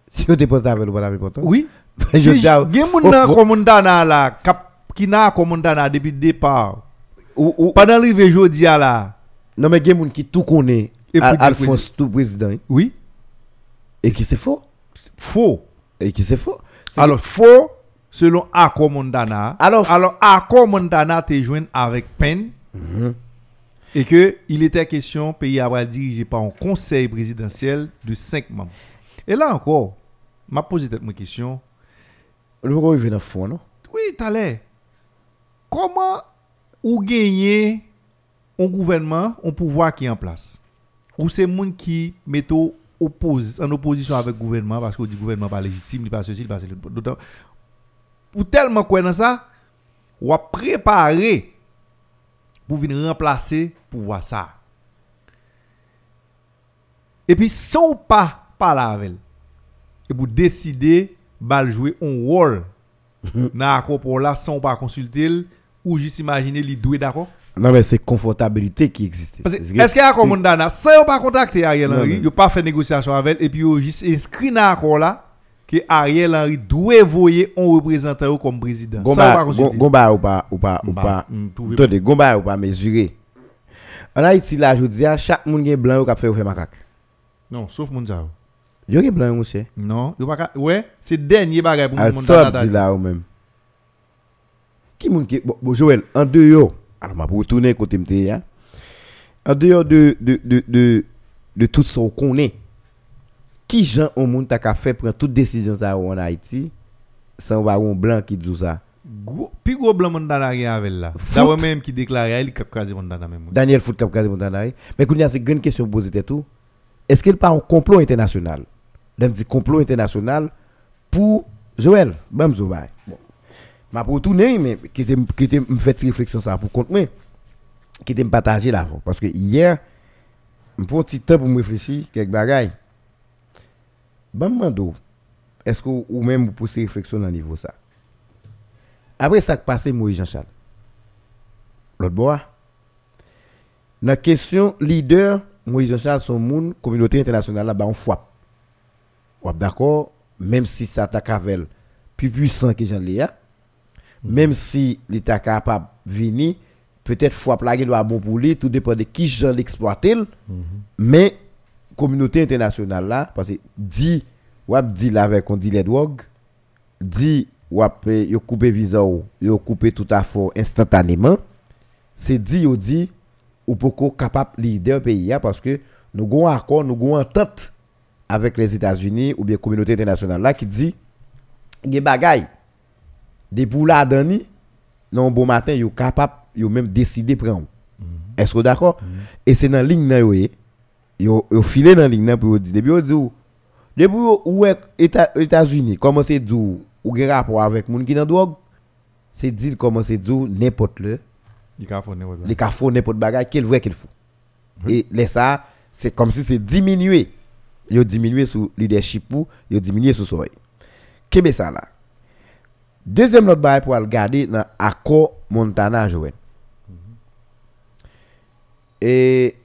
Si on dépose avec le pas important. Oui. gen moun nan faut- Montana là kap qui na Montana depuis le départ. ou- ou- Pendant l'arrivée jodi à la. Non mais il y a des gens qui tout connaît Et pour Al- dire Alphonse tout président hein, Oui. et qui c'est faux Faux. et qui c'est faux. Alors faux selon accord Montana. Alors, alors accord Montana te joint avec peine. Mhm. et que il était question pays à dirigé par un conseil présidentiel de 5 membres. Et là encore, m'a posé cette question. que le gars il vient fond non? Oui, t'allais. Comment ou gagner un gouvernement, un pouvoir qui est en place? Ou c'est monde qui met au oppose, en opposition avec le gouvernement parce que le gouvernement pas légitime, il pas ceci, il pas cela. D'autant- Ou tellement quoi dans ça, ou a préparé pour venir remplacer pouvoir ça. Et puis sans pas parler avec elle, et pour décider de jouer un rôle dans l'accord pour là sans pas consulter ou juste imaginer les doué d'accord? Non, mais c'est confortabilité qui existe. Est-ce qu'il y a comme Mondana, sans pas contacter Ariel Henry, yon pas fait négociation avec et puis yon juste inscrit dans l'accord là, que Ariel Henry doit voyer un représentant comme président. Gomba, ou pas, ou pas, ou Bah, pas. mm, Attendez, Gomba ou pas mesurer. En Haïti, là, je dis, à chaque monde qui est blanc, qui a fait ou fait macaque. Non, sauf Mounzao. Yo qui est blanc, monsieur? Non, yon pas ouais, c'est dernier bagay pour À Mondana. ça, dit là ou même. Qui monde qui bon, Joël, en dehors, alors ma pour retourner côté m'te ya. En dehors de de de de, de tout ce qu'on connaît. Qui gens au monde t'a fait prendre toute décision ça en Haïti sans avoir un blanc qui dit ça? Puis gros blanc Mondana rien avec là. D'abord même qui déclarait, il cap crasé Mondana même. Daniel Foot Cap Kazi Montanaï. Mais qu'on y a c'est une question posée tout. Est-ce qu'il pas un complot international? D'un dit complot international pour Joël. Bon. M'a tourner mais qui était qui me fait réflexion ça pour compte moi. Qui était me partager là parce que hier me prend petit temps pour me réfléchir quelques bagailles. Bam mando. Est-ce que ou même vous poser réflexion dans niveau ça? Après ça qui passé Moïse Jean-Charles. L'autre bois la question leader, Moïse Jean-Charles, son monde, communauté internationale, là, bah, on frappe. D'accord, même si ça t'a cavel plus puissant que Jean Léa, même si l'État capable de venir, peut-être là, il doit bon pour lui, tout dépend de qui Jean l'exploiter, mais communauté internationale là, parce que dit, dit là avec on dit les drogues, dit, eh, yo coupe visa ou, yo coupe tout à fait instantanément, c'est dit ou dit ou pourquoi capable leader pays parce que nous avons un accord nous avons une entente avec les États-Unis ou bien communauté internationale là qui dit des bagailles pour la dani non bon matin yo capable yo même décider prendre est-ce que vous d'accord? Et c'est dans ligne là yo eh, yo yo filé dans ligne là pour dire. Depuis yo dit depuis yo- ou est Éta- États-Unis? Comment c'est dit ou gen rapport avec moun qui dans drogue? C'est dit comment c'est dit n'importe le. Les cafos n'importe bagaille qu'il vrai qu'il faut et les ça c'est comme si c'est diminué. Yo diminué sous leadership ou yo diminué sous soleil kebe ça là deuxième autre bagaille pour regarder dans accord Montana Joël et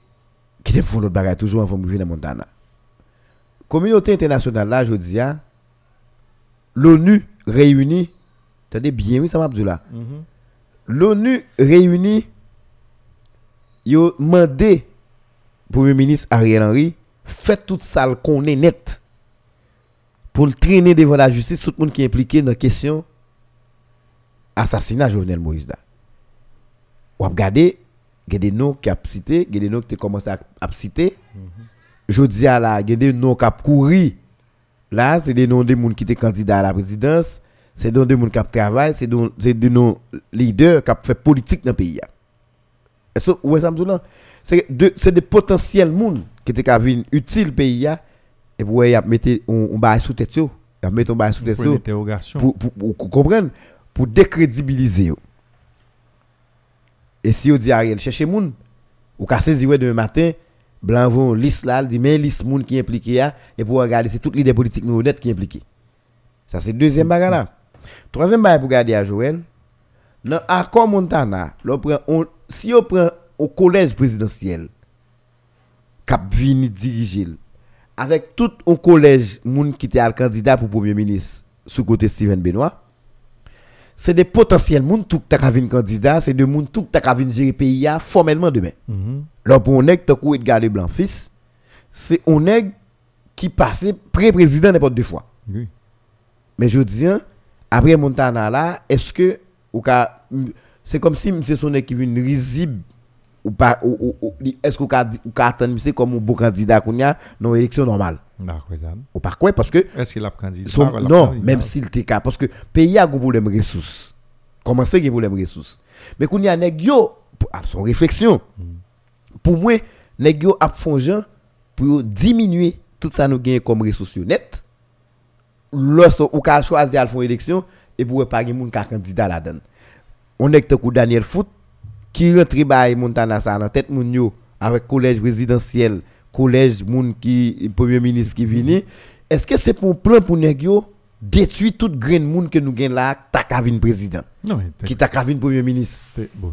qui te font l'autre bagaille toujours en de dans Montana. Communauté internationale là je dis ah, l'ONU réunie attendez bien oui ça m'a dit là. Mhm. l'ONU réunie, yo mandé Premier ministre Ariel Henry fait tout ça qu'on est net pour le traîner devant la justice tout le monde qui est impliqué dans la question assassinat Jovenel Moïse là. Ou regarder, il y a des noms qui a cité, il y a des noms qui ont commencé à, citer. Je dis à la, il y a des noms qui ont couru. Là, c'est des noms de gens qui étaient candidats à la présidence, c'est des noms de gens qui travaillent, c'est des c'est des noms leaders qui ont fait politique dans le pays. Est-ce que? C'est de- des potentiels monde qui étaient qui venir utile pays et pour y mettre on bail sous tête a mettre on bail sous tête pour comprendre, pour décrédibiliser. Et si on dit Ariel, cherchez moun, ou ka saisi ouais demain matin, blanc vont liste là, dit mais liste moun qui impliqué et pour regarder c'est toutes l'idée politique nous honnête qui impliqué. Ça c'est deuxième bagarre là. Troisième bagarre pour regarder à Joël, dans accord Montana, si on prend au collège présidentiel, cap vini diriger avec tout un collège moun qui était candidat pour premier ministre sous côté Steven Benoît c'est des potentiels moun tout ta ka vinn candidat c'est des moun tout ta ka vinn gérer pays formellement demain Mhm. là pour on est tant kou Edgar Blanc fils c'est on est qui passait pré-président n'importe deux fois Oui. mais je dis hein, après Montana là est-ce que c'est comme si c'est son équipe une risible ou pas ou, ou- ou- est-ce ou ka attendre monsieur comme un bon candidat qu'on a dans élection normale? Ou pas quoi? Parce que Est-ce qu'il a candidat son- a non, candidat? même s'il était cas, parce que le pays a un problème de ressources. A un problème de ressources? Mais qu'on y a nèg yo, à son réflexion, pour moi, nèg yo ap font pour diminuer tout ça nous gagne comme ressources net. Lorsque ou ka choisir à faire élection et pour pas moun ka candidat là-dedans. On est que Daniel Foot qui rentre by Montana ça dans tête moun yo? Avec collège présidentiel, collège moun qui premier ministre qui vini. Est-ce que c'est pour plan pour nèg yo détruit tout grain monde que nous gagnons là, qu'à venir président. Qui t'a venir premier ministre.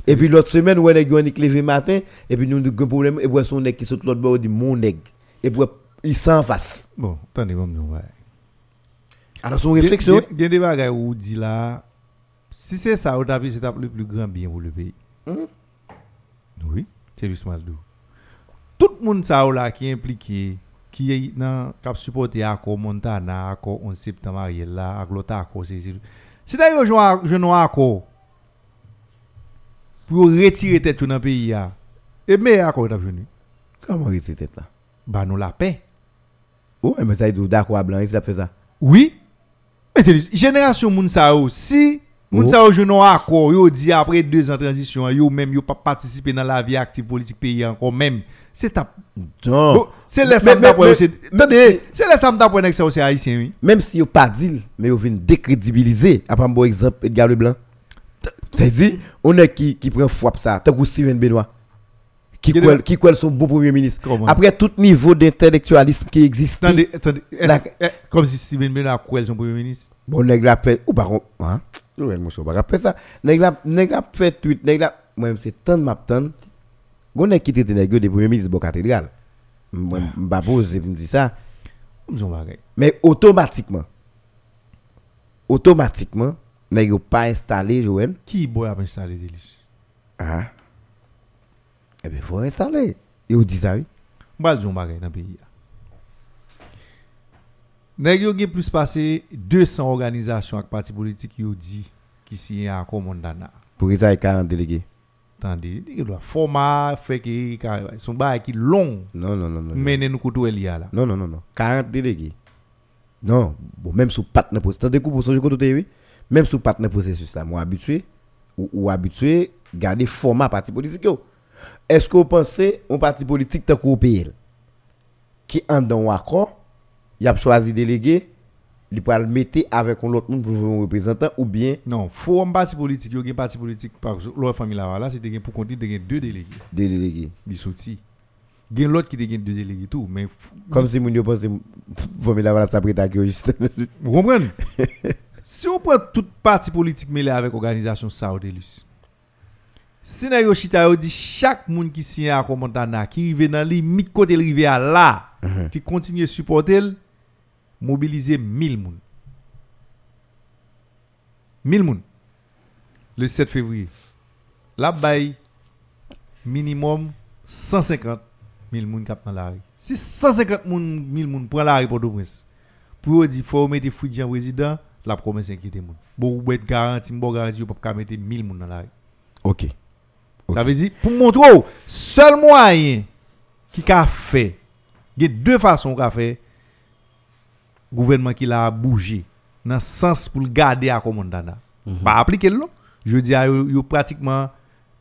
Et puis l'autre semaine, on a est levé matin, et puis nous avons un problème, et puis son nègre qui saute l'autre bord, on dit mon nègre. Et puis il s'en face. Bon, attendez, bon, non, ouais. Alors son réflexion, Il y a des bagages où on dit là, si c'est ça, au tapis, c'est le plus grand bien pour le pays. Mhm. Oui, c'est juste mal d'où. Tout le monde ça là qui est impliqué, qui est dans cap supporté à Montana, à 11 septembre Ariel là, à l'autre accord, c'est c'est- d'ailleurs je non accord pour retirer tête dans le pays là. Et mais accord t'a venu. comment était tête là? Bah nous la paix. Oh, mais ça, il dit d'accord à blanc, il a fait ça. Oui. Mais génération moun sa yo, si moun Oh. sa yo jeune accord, yo dit après deux ans de transition, yo même yo pas participer dans la vie active politique pays encore même. C'est ta Non. C'est les sam mais- d'après mais- c'est c'est les sam d'après que ça c'est haïtien oui. Même si vous pas dit, mais vous venez décrédibiliser. Après un bon exemple, Edgar Leblanc. C'est-à-dire, on est qui, qui prend pour ça. Tant que Steven Benoît. Qui quoi qui quoi son bon premier ministre. Comment? Après tout niveau d'intellectualisme qui existe. Attendez, attendez, eh, comme si Steven Benoît a son premier ministre? Bon, nèg la fait. Ou par hein? Mon chou, pas faire ça. Nèg la, nèg la fait tweet. Nèg la, moi, c'est tant de map tant. Gon nèg qui était nèg yo de premier ministre de cathédrale. Moi, m'pa pose, me dit ça. Mais automatiquement, automatiquement, nèg yo pas installé, Joël? Qui boy a installé? Ah. Eh bien, il faut installer. Et on dit ça, oui. Dans le pays. Nèg yo gen plus passé 200 organisations avec partis politiques yo dit qui signent à Commandana. Pour ça ait 40 délégués? Attendez, il doit format fait ka- son bagay qui long Non, non, non, non. mener nous couteau il là. Non, non, non, non. 40 délégués. Non, bon, même sous partenaire processus. Tandis que pour son côté, oui. Même sous partenaire processus là, moi habitué, ou, ou habitué, garder format parti politique. yo. Est-ce que vous pensez un parti politique tant qu'au PL qui en dans un accord, il a choisi délégué, il peut le mettre avec un autre monde pour un représentant ou bien Non, faut un parti politique, yo gen parti politique par l'autre famille là là, c'était gen pour compter deux délégués. des délégués. Li sorti. Gen l'autre qui gen deux délégués tout, mais Comme si moun yo pense pour me la voilà ça prête à juste. vous comprenez? Si on prend tout parti politique mêlé avec organisation Saodelus. Si na yo chita dit chaque monde qui signe à Montana qui rive dans limite côté à là, qui continue supporter mobiliser 1000 moun. 1000 moun. Le 7 février. La bail minimum 150 000 moun kap dans la rue. Si 150 moun, 1000 moun prend la rue pour prince pour dire faut mettre Fouidi en président, la promesse inquiète moun. Bon ou être garanti, bon garanti ou pas mettre 1000 moun dans la rue. OK. Ça veut dire, pour montrer, seul moyen qui a fait, il y a deux façons qu'a fait, gouvernement qui l'a bougé, dans le sens pour le garder à commandana. Pas appliquer le Je dis, yo pratiquement,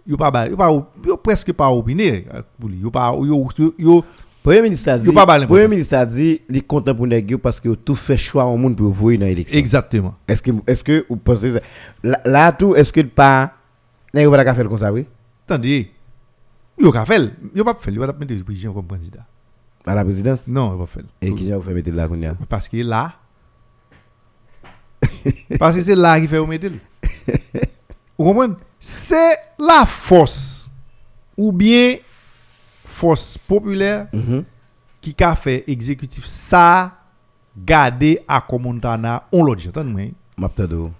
yo pas, yo presque pas opiné, euh, pour lui. Yo pas, yo, Premier ministre a dit, Premier ministre a dit, il est content pour yo parce que tout fait choix au monde pour voyer dans l'élection. exactement. Est-ce que est-ce que vous pensez ça? Là, là, tout est-ce que pas yo pas faire comme ça oui Attendez, yo ka fait, yo pas fait, yo pas mettre le président comme candidat. À la présidence? Non, yo pas fait. et qui j'ai fait mettre là qu'on y a. Parce que là. parce que c'est là qui fait au métal. Vous comprenez? C'est la force. Ou bien force populaire Mhm. qui a fait exécutif ça garder à Comontana on l'autre. Attendez-moi. M'a t'ado.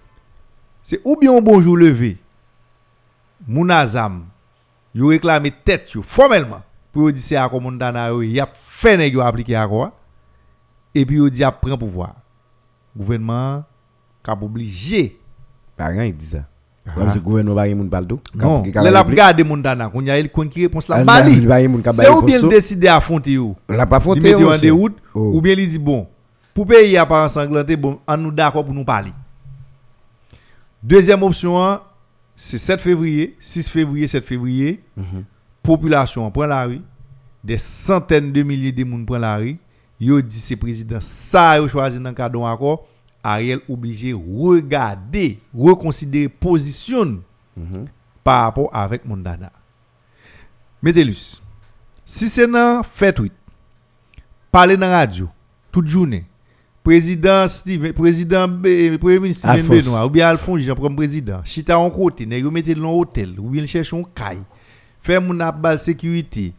C'est ou bien un bonjour levé. Mounazam. Yo réclamé tête formellement pour dire c'est à Comontana yo y a fait nèg appliquer à quoi et puis yo dit a prend pouvoir. Gouvernement cap obligé rien il dit ça. Ah. Comme si le gouvernement pas moun parle tout. non, les la garder Montana qu'on y a il qu'on qui réponse Ah, la il bali. C'est ou bien décider à affronter yo. La pas Il met yo en déroute Oh. ou bien il dit bon pour payer à pas ensanglanté bon on nous d'accord pour nous parler. Deuxième option c'est 7 février, 6 février, 7 février. Population prend la rue, des centaines de milliers de monde prend la rue. Yo dit c'est président ça yo choisi dans cadre accord, Ariel obligé regarder, reconsidérer position par rapport avec Mondana. Mettez-lui. Si c'est dans fait tweet, parler dans la radio toute journée, président Steven, président B- premier ministre Steven. Benoît ou bien Alphonse Jean comme président, chita en côté, nèg yo mette dans hôtel ou bien cherche un caille. Faire mon ap bal sécurité.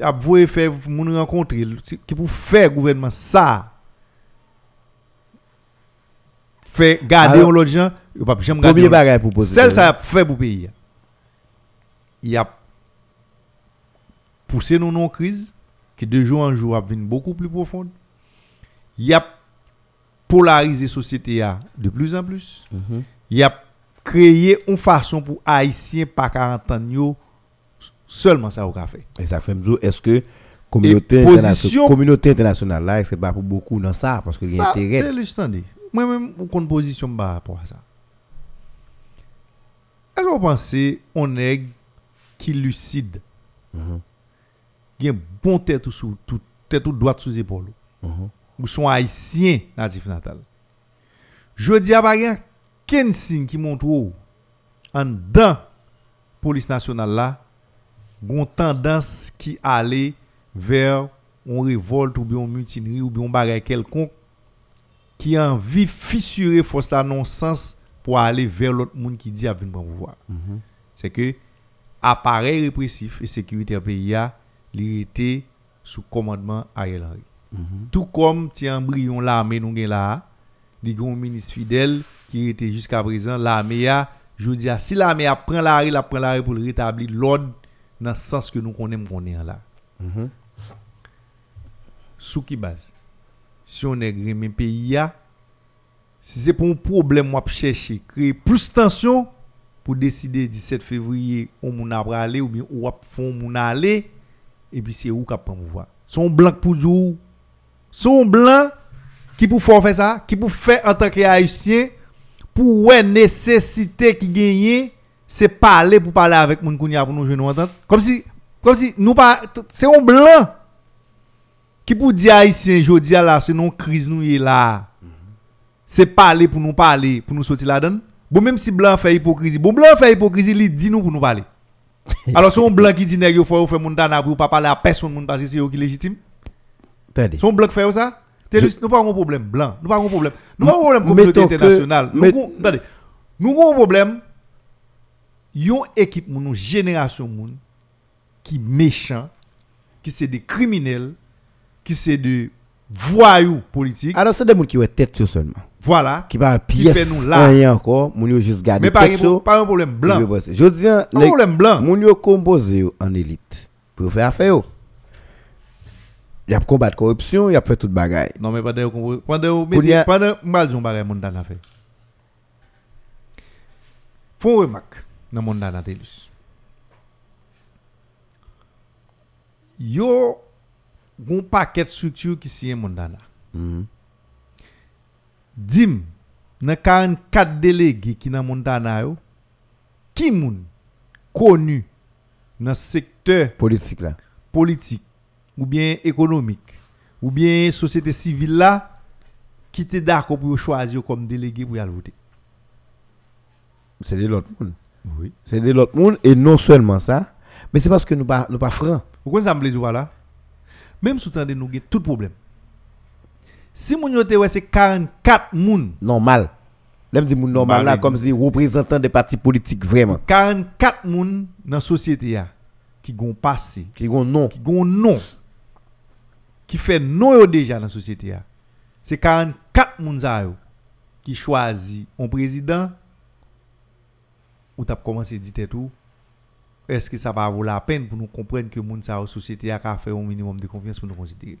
Ap voye faire moun rencontrer qui pour faire gouvernement ça. Fait garder on l'autre gens, pas jamais garder. Premier bagage pour poser. Celle ça a fait pour pays. Il a poussé nous dans une crise qui de jour en jour a devenu beaucoup plus profonde. Il a polarisé la société de plus en plus. Il a créé une façon pour Haïtiens pas 40 ans seulement ça au café. Et ça fait me est-ce que communauté, position- communauté internationale là, est-ce que pas pour beaucoup dans ça? Parce que il y a Ça, intérêt. Moi-même, ou qu'on position par rapport à ça. Est-ce que vous pensez, on est qui lucide, qui a un bon tête ou sous, tout, tête ou droite sous épaule, mhm. ou sont haïtiens natif natal. Je dis à bagay, quel signe qui montre en dedans, police nationale là, gon tendance qui allait vers une révolte ou bien une mutinerie ou bien un quelconque qui a envie fissurer force là non sens pour aller vers l'autre monde qui dit à venir pouvoir. Mhm. C'est que appareil répressif et sécuritaire pays a était sous commandement Ariel Henry. Mhm. Tout comme ti embryon l'armée nous là, li gon ministre fidèle qui était jusqu'à présent l'armée a, je dis si l'armée a prend la rue, la prend la rue pour rétablir l'ordre dans le sens que nous connaissons connaît là. Mhm. Sous qui base? Si on est grimé pays si c'est pour un problème moi chercher créer plus tension pour décider 17 février on moun a aller ou bien ap font moun aller et puis c'est où qui prend pouvoir. Son blanc pour dire son blanc qui pour faire faire ça, qui pour faire en tant que haïtien pour ouais nécessité qui gagne c'est parler pour parler avec moun kounya pour nous jouer nous entendre comme si comme si nous pas c'est un blanc qui pour dire haïtien jodi a là c'est non crise nous est là. C'est parler pour nous parler pour nous sortir là-dedans bon même si blanc fait hypocrisie bon blanc fait hypocrisie il dit nous pour nous parler. Alors c'est un blanc qui dit nèg yo faut faire moun dana pour pas parler à personne parce que c'est eux qui légitime. Attendez. son blanc fait ça. Je- nous pas un problème blanc. Nous pas un problème. Nous pas un problème communauté internationale nous avons un problème yon équipe nou génération moun qui méchant qui c'est des criminels qui c'est des voyous politiques Alors c'est des gens qui ont tête seulement. voilà Qui pas Qui pièce fait nous là. rien encore, moun yo juste garder mais pas un, sur. pas un problème blanc Je dis pas un problème blanc moun yo composé en élite pour faire affaire yo. Y a combattre corruption, y a fait toute bagaille. non mais pendant pendant pendant mal bagay moun dan a fait font remarque dans moun dan a telus yo gon paquet structure qui signe moun dan a Mhm. dim nan 44 délégués qui dans Montana yo qui moun connu dans secteur Politique là. politique ou bien économique ou bien société civile là qui était d'accord pour choisir comme délégué pour y aller voter C'est de l'autre monde. Oui. C'est de l'autre monde et non seulement ça, mais c'est parce que nous pas nous pas francs. vous connaissez ça me plaît là même sous temps de nous tout problème. Si te ouais c'est 44 moun. Normal. L'aime dit moun normal là comme si représentant des partis politiques vraiment. 44 moun dans société ya qui gon passé qui ont non. qui gon nom qui fait non déjà dans la société c'est 44 moun sa yo qui choisi un président ou t'as commencé à dire tout? Est-ce que ça va vaut la peine pour nous comprendre que sa yo société a ka fait un minimum de confiance pour nous considérer?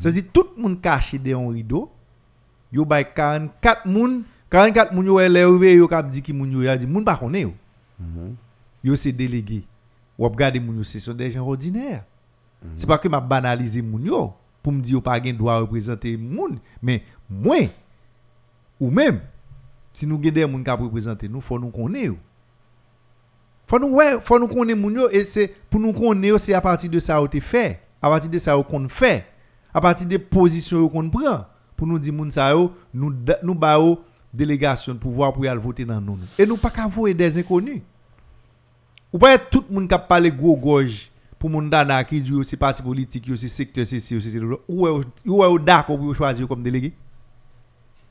Ça veut dire tout le monde caché derrière un rideau yo bay 44 moun 44 moun yo levé yo k'ap dit ki moun yo ya dit moun pa connaît yo. Yo c'est délégué. Ou ap gade moun yo c'est sont des gens ordinaires. C'est pas que m'a banalisé moun yo pour me dire pas gen droit représenter moun mais moi ou même si nous gen des moun qui représenter nous faut nous connaître faut nous ouais faut nous connaître moun et c'est pour nous connaître c'est à partir de ça on fait. À partir de ça qu'on fait. À partir des positions qu'on prend. Pour nous dire moun ça nous nous ba délégation de pouvoir pour y aller voter dans nous. Et nous pas qu'à voyer des inconnus. Ou pas tout le monde qui parle gros gorge pour moun dana qui dit c'est parti politique c'est secteur c'est c'est ou ou d'accord pour choisir comme délégué?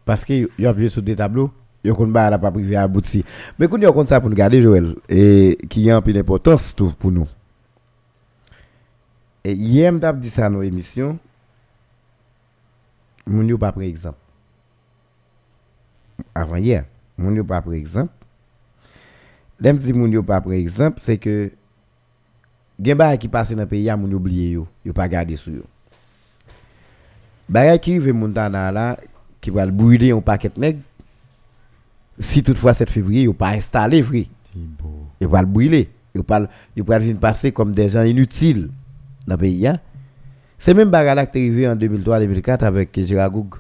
Parce que yo appuyé sur des tableaux, yo kon ba la pas privé abouti. Mais qu'on yo kon ça pour nous garder Joël et qui a un peu d'importance tout pour nous. Et hier m't'a dit ça dans l'émission. Moun yo pas par exemple. Avant hier, moun yo pas par exemple. L'aime dit moun yo pas par exemple, c'est que gen bagay qui passe dans le pays, moun yo oublié yo, yo pas garder sur yo. Bagay qui rive Montana là, qui va le brûler un paquet nègres, si toutefois 7 février, yo pas installé vrai, yo va le brûler, yo pas venir passer comme des gens inutiles dans le pays. hein. C'est même bagay là qui est arrivé en 2003-2004 avec Gérard Goug.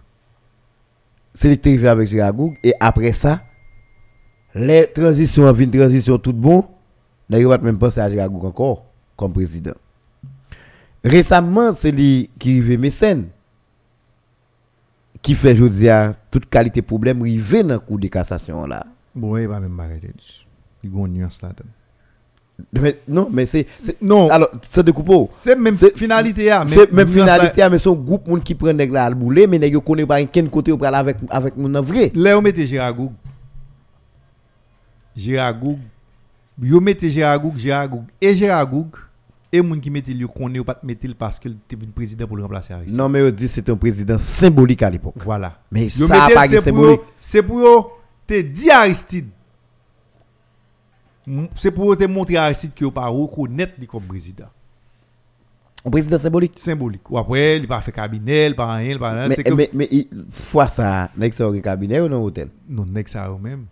C'est lui qui est arrivé avec Gérard Goug et après ça, les transitions, une transition tout bon, n'a pas même pensé à Gérard Goug encore comme président. Récemment, c'est lui qui arrivé mécène qui fait à toute qualité problème rivé dans le cours de cassation là. Bon, il va même m'arrêter. Il y a une nuance là-dedans. Mais, non, mais c'est c'est- Non, alors c'est de coupeau. c'est même c'est- finalité. mais- C'est même là- finalité mais son groupe moun qui prend nèg là al boule mais yo connaît pas quel côté ou pral avec avec nan vrai. Là, on mettait Gérard Goug. Gérard Goug. Yo mettez Gérard Goug, Gérard Goug et. Et moun qui mettait lui connaît ou pas mettre parce que était venu président pour le remplacer. Non mais on dit c'est un président symbolique à l'époque. Voilà. Mais ça a mettez, pas pour symbolique. C'est pour te dit Aristide. C'est pour te montrer à Aristide que pas reconnaître comme président. Un président symbolique. Symbolique. Ou après, il pas fait cabinet, il pas rien, il pas rien. Mais que mais mais fois ça ça au cabinet ou dans hôtel? non ça eux même.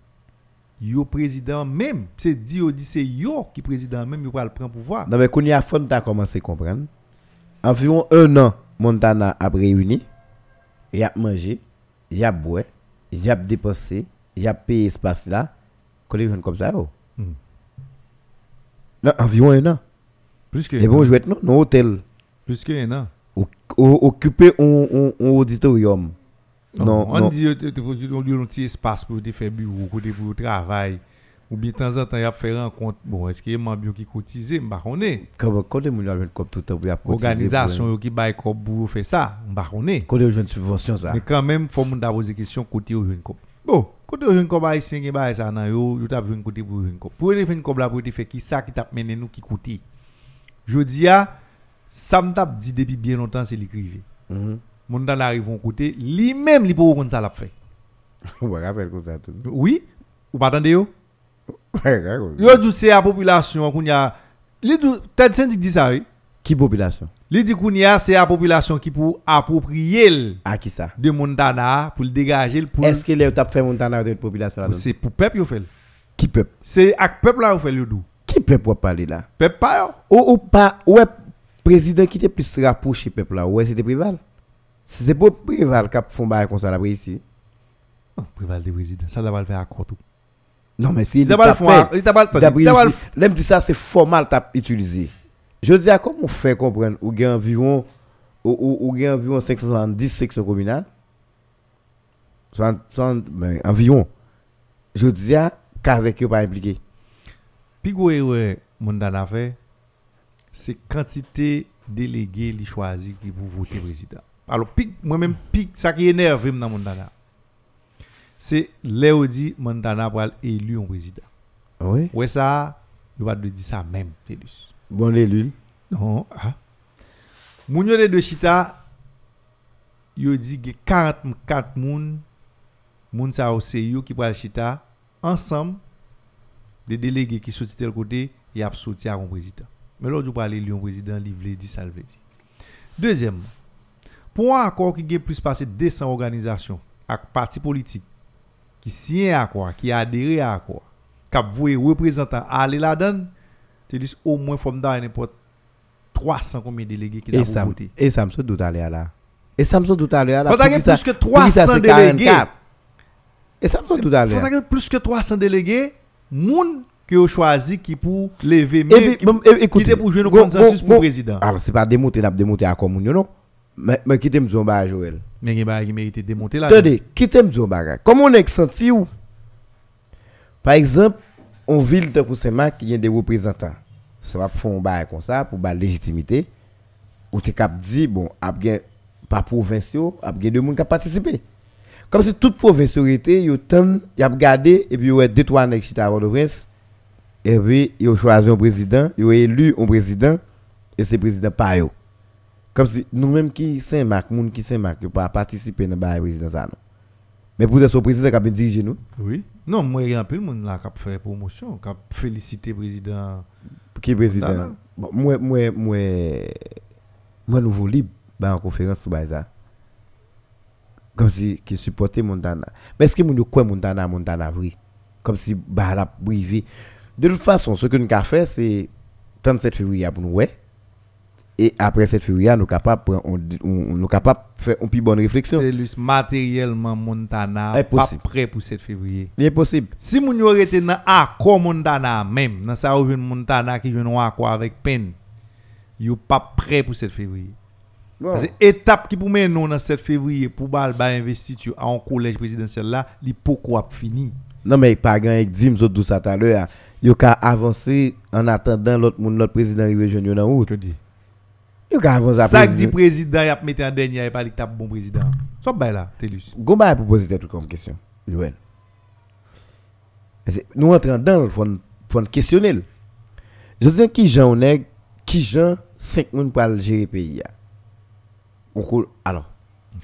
Yo président même, c'est dit yo dit c'est yo qui président même yo pas le prendre pouvoir. Non mais qu'on y a fond t'as commencé à comprendre. Environ un an Montana a réuni, il a mangé, il a boire, il a dépensé, il a payé espace là. Est comme ça. oh. Hmm. Non, environ un an. Plus que Et bon jouet non, non hôtel. plus que un an. O- o- Occupé un un- un auditorium. Non, on dit te- te- on lui un petit espace pour te faire bureau, côté pour le travail. Ou bien de temps en temps, il a fait rencontre. Bon, est-ce qu'il y a membre qui cotisé, m'ba connaît. Comment quand les gens comme tout le temps pour apporter. Organisation qui bail comme pour faire ça, m'ba connaît. Quand les gens subvention ça. Mais quand même, faut moun da poser question côté au jeune cop. Bon, côté au jeune cop haïtien qui bail ça nan yo, besoin côté pour jeune cop. Pour te une cop là pour te faire qui ça qui t'a mené nous qui côté. Je dis à ça me dit depuis bien longtemps c'est l'écrivain. Dans arrive un côté, lui-même lui pour ça l'a fait. Rappeler comme ça tout. Oui, ou pas attendez yo? Yo dit c'est la population qu'on y a Li dit Ted Syndic dit ça oui? Qui population? Li dit qu'on y a c'est la population qui pour approprier le À qui ça de Montana pour le dégager le pour Est-ce que les t'a fait Montana de population là c'est pour peuple yo fait. Qui peuple C'est avec peuple là yo fait le dou. Qui peuple pour parler là Peuple pas. Ou ou pas ouais président qui était plus rapproché peuple là ouais c'était Préval. Si c'est pour Préval qui a font bail comme ça après ici. Oh, Préval de président, ça va le faire à quoi tout? Non mais si Il t'a faire, il t'a pas le dit ça c'est formal t'a utilisé. Je dis à comment on fait comprendre? Ou gain environ ou ou, gain environ 570 sections communales? 60, 60 ben, environ. Je dis à Kazek pas impliqué. Puis erreur Montana fait c'est quantité délégués li choisi qui pour voter président. Alors puis moi même puis ça qui énerve dans Montana. C'est Léo dit Montana pour élu un président. Oui. Ouais? Ça, il va dire ça même, Télus. Bon l'élu. Non, ah. Moun yo de chita yo dit que 44 moun moun sa qui pral chita ensemble des délégués qui sorti tel côté et a sorti à un président. Mais l'autre pour aller un président livre dit ça le veut dire. Deuxièmement, pour un accord qui a plus passé 200 organisations avec partis politiques qui signent à accord, qui adhéré à accord, qui voué représentant aller là-dedans, tu dis au moins faut me n'importe 300 combien de délégués qui ont voté. et ça me saute tout à l'heure là. Et ça me saute tout à l'heure là. Faut plus que pour qui ça, 300 c'est délégués. 44? Et ça me saute tout à Faut l'heure. ait plus que 300 délégués, moun que ont choisi qui pour lever mais qui, était pour jouer go- consensus pour go- président. Alors, c'est pas démonter, n'a pas démonter à commune, non? Mais, qui t'aime dire Joël? Mais y a qui mérite de démonter là. Attendez, qui t'aime dire bagage? Comment on est senti ou? Par exemple, en ville de Saint-Marc, il y a des représentants. Ça va faire un bagage comme ça pour la légitimité. Ou tu cap dit, bon, ap gen, pas provinciaux, ap gen de monde qui a participé. Comme si toute province tan, y a regardé et puis yo deux trois nèg chita à Port-au-Prince et puis yo choisi un président, yo élu un président et c'est président pas. Comme si nous-mêmes qui Saint-Marc, moun qui Saint-Marc, pas participer dans ça non. Mais pour ce président qui a dirigé nous, Oui. Non, moi, il y a un peu de monde là qui a fait promotion, qui a félicité le président. qui est président. Bon, moi moi moi moi nouveau libre bah en conférence sur ça. Comme si qui supportait Montana. Mais est-ce que yo quoi Montana Montana vrai Comme si bah la privé. De toute façon, ce que nous avons fait c'est 37 février pour nous ouais. Et après 7 février, nous capable on, on, nous capable faire une plus bonne réflexion. C'est matériellement, Montana, pas prêt pour 7 février. Il est possible. Si moun yo été dans accord Montana même, dans ça Montana qui vient en accord avec peine, yo pas prêt pour 7 février. Parce que étape qui pour mener nous dans 7 février pour bal ba investiture en collège présidentiel là, li pourquoi fini. Non mais pas grand Dim tout ça tout à l'heure. Yo ka avancer en attendant l'autre monde notre président arrive jeune dans route. Je dis. Yo ka avancer à Ça que dit président. y a mis en dernier, il pas dit que bon président. Soit bay là, Télus. Gomba pour poser tout comme question. Joël. Nous entrons dans le faut faut questionner. Je dis qui Jean on est qui Jean 5 moun pour le gérer pays ya. On alors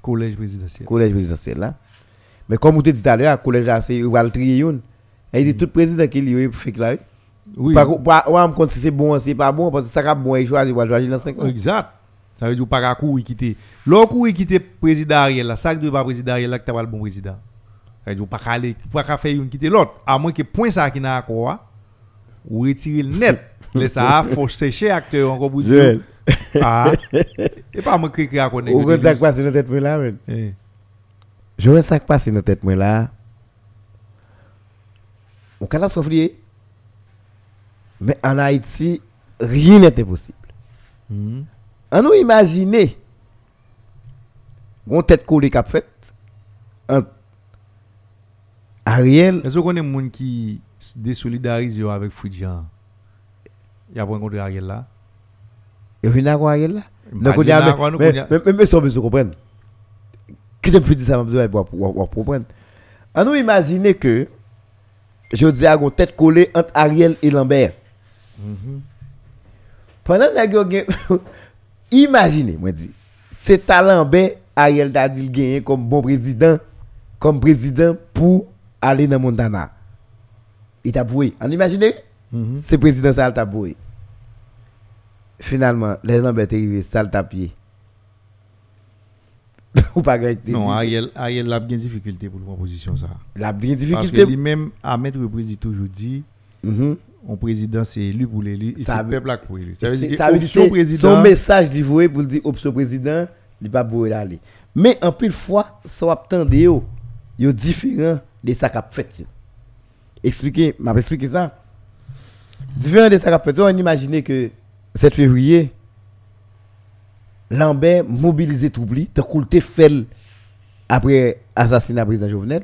Collège présidentiel. collège présidentiel là. Mais comme vous te dit tout à l'heure, collège là c'est le une. Et il dit tout président qui lui fait là. Oui. Par contre, on va me compte si c'est bon ou c'est pas bon parce que ça va bon il choisit dans 5 ans. Exact. Ça veut dire pas qu'à courir quitter. L'autre courir quitter président Ariel là, ça doit pas président Ariel là que t'as pas le bon président. Ça veut dire pas qu'à aller, pas qu'à faire une quitter l'autre. À moins que point ça qui n'a accord, ou retirer le net. Laisse ça, faut sécher acteur encore pour dire. Ah. Et pas moi qui à connaître. Ou quand ça passe dans tête là. men. Eh. Je vois ça dans tête là. On catastrophe lié. Mais en Haïti, rien n'est impossible. Mhm. On nous imaginer une tête collée qu'a fait entre Ariel Est-ce qu'on est monde qui désolidarise yo avec Fridjan? Il a pas rencontré Ariel là. Ariel là. Bah, il dit y a mais quoi, nous, mais y a- mais- ça besoin comprendre. Qui te dire ça pour comprendre. On nous imaginer que je dis à une tête collée entre Ariel et Lambert. Mhm. Pendant que yo gen imaginez moi dis c'est à Lambert Ariel t'a dit gagner comme bon président comme président pour aller dans Montana. Il t'a boué. On imagine Mhm. c'est président ça t'a boué. Finalement, les Lambert arrivé ça t'a pied. Ou pas gagné. Non, Ariel, Ariel a bien difficulté pour la proposition ça. La bien Parce que difficulté. lui-même, Ahmed Représi toujours dit, Mhm. Un président c'est élu pour l'élu, et c'est le peuple qui pour élu. Ça veut dire que président, son message voué pour dire option président, il pas boué d'aller. Mais en pile fois, ça va attendre yo différent de ça qu'a fait. Expliquez, m'a expliqué ça. Différent de ça qu'a fait, on imagine que 7 février Lambert mobilisé troubli, te coulé fait après assassinat président Jovenel.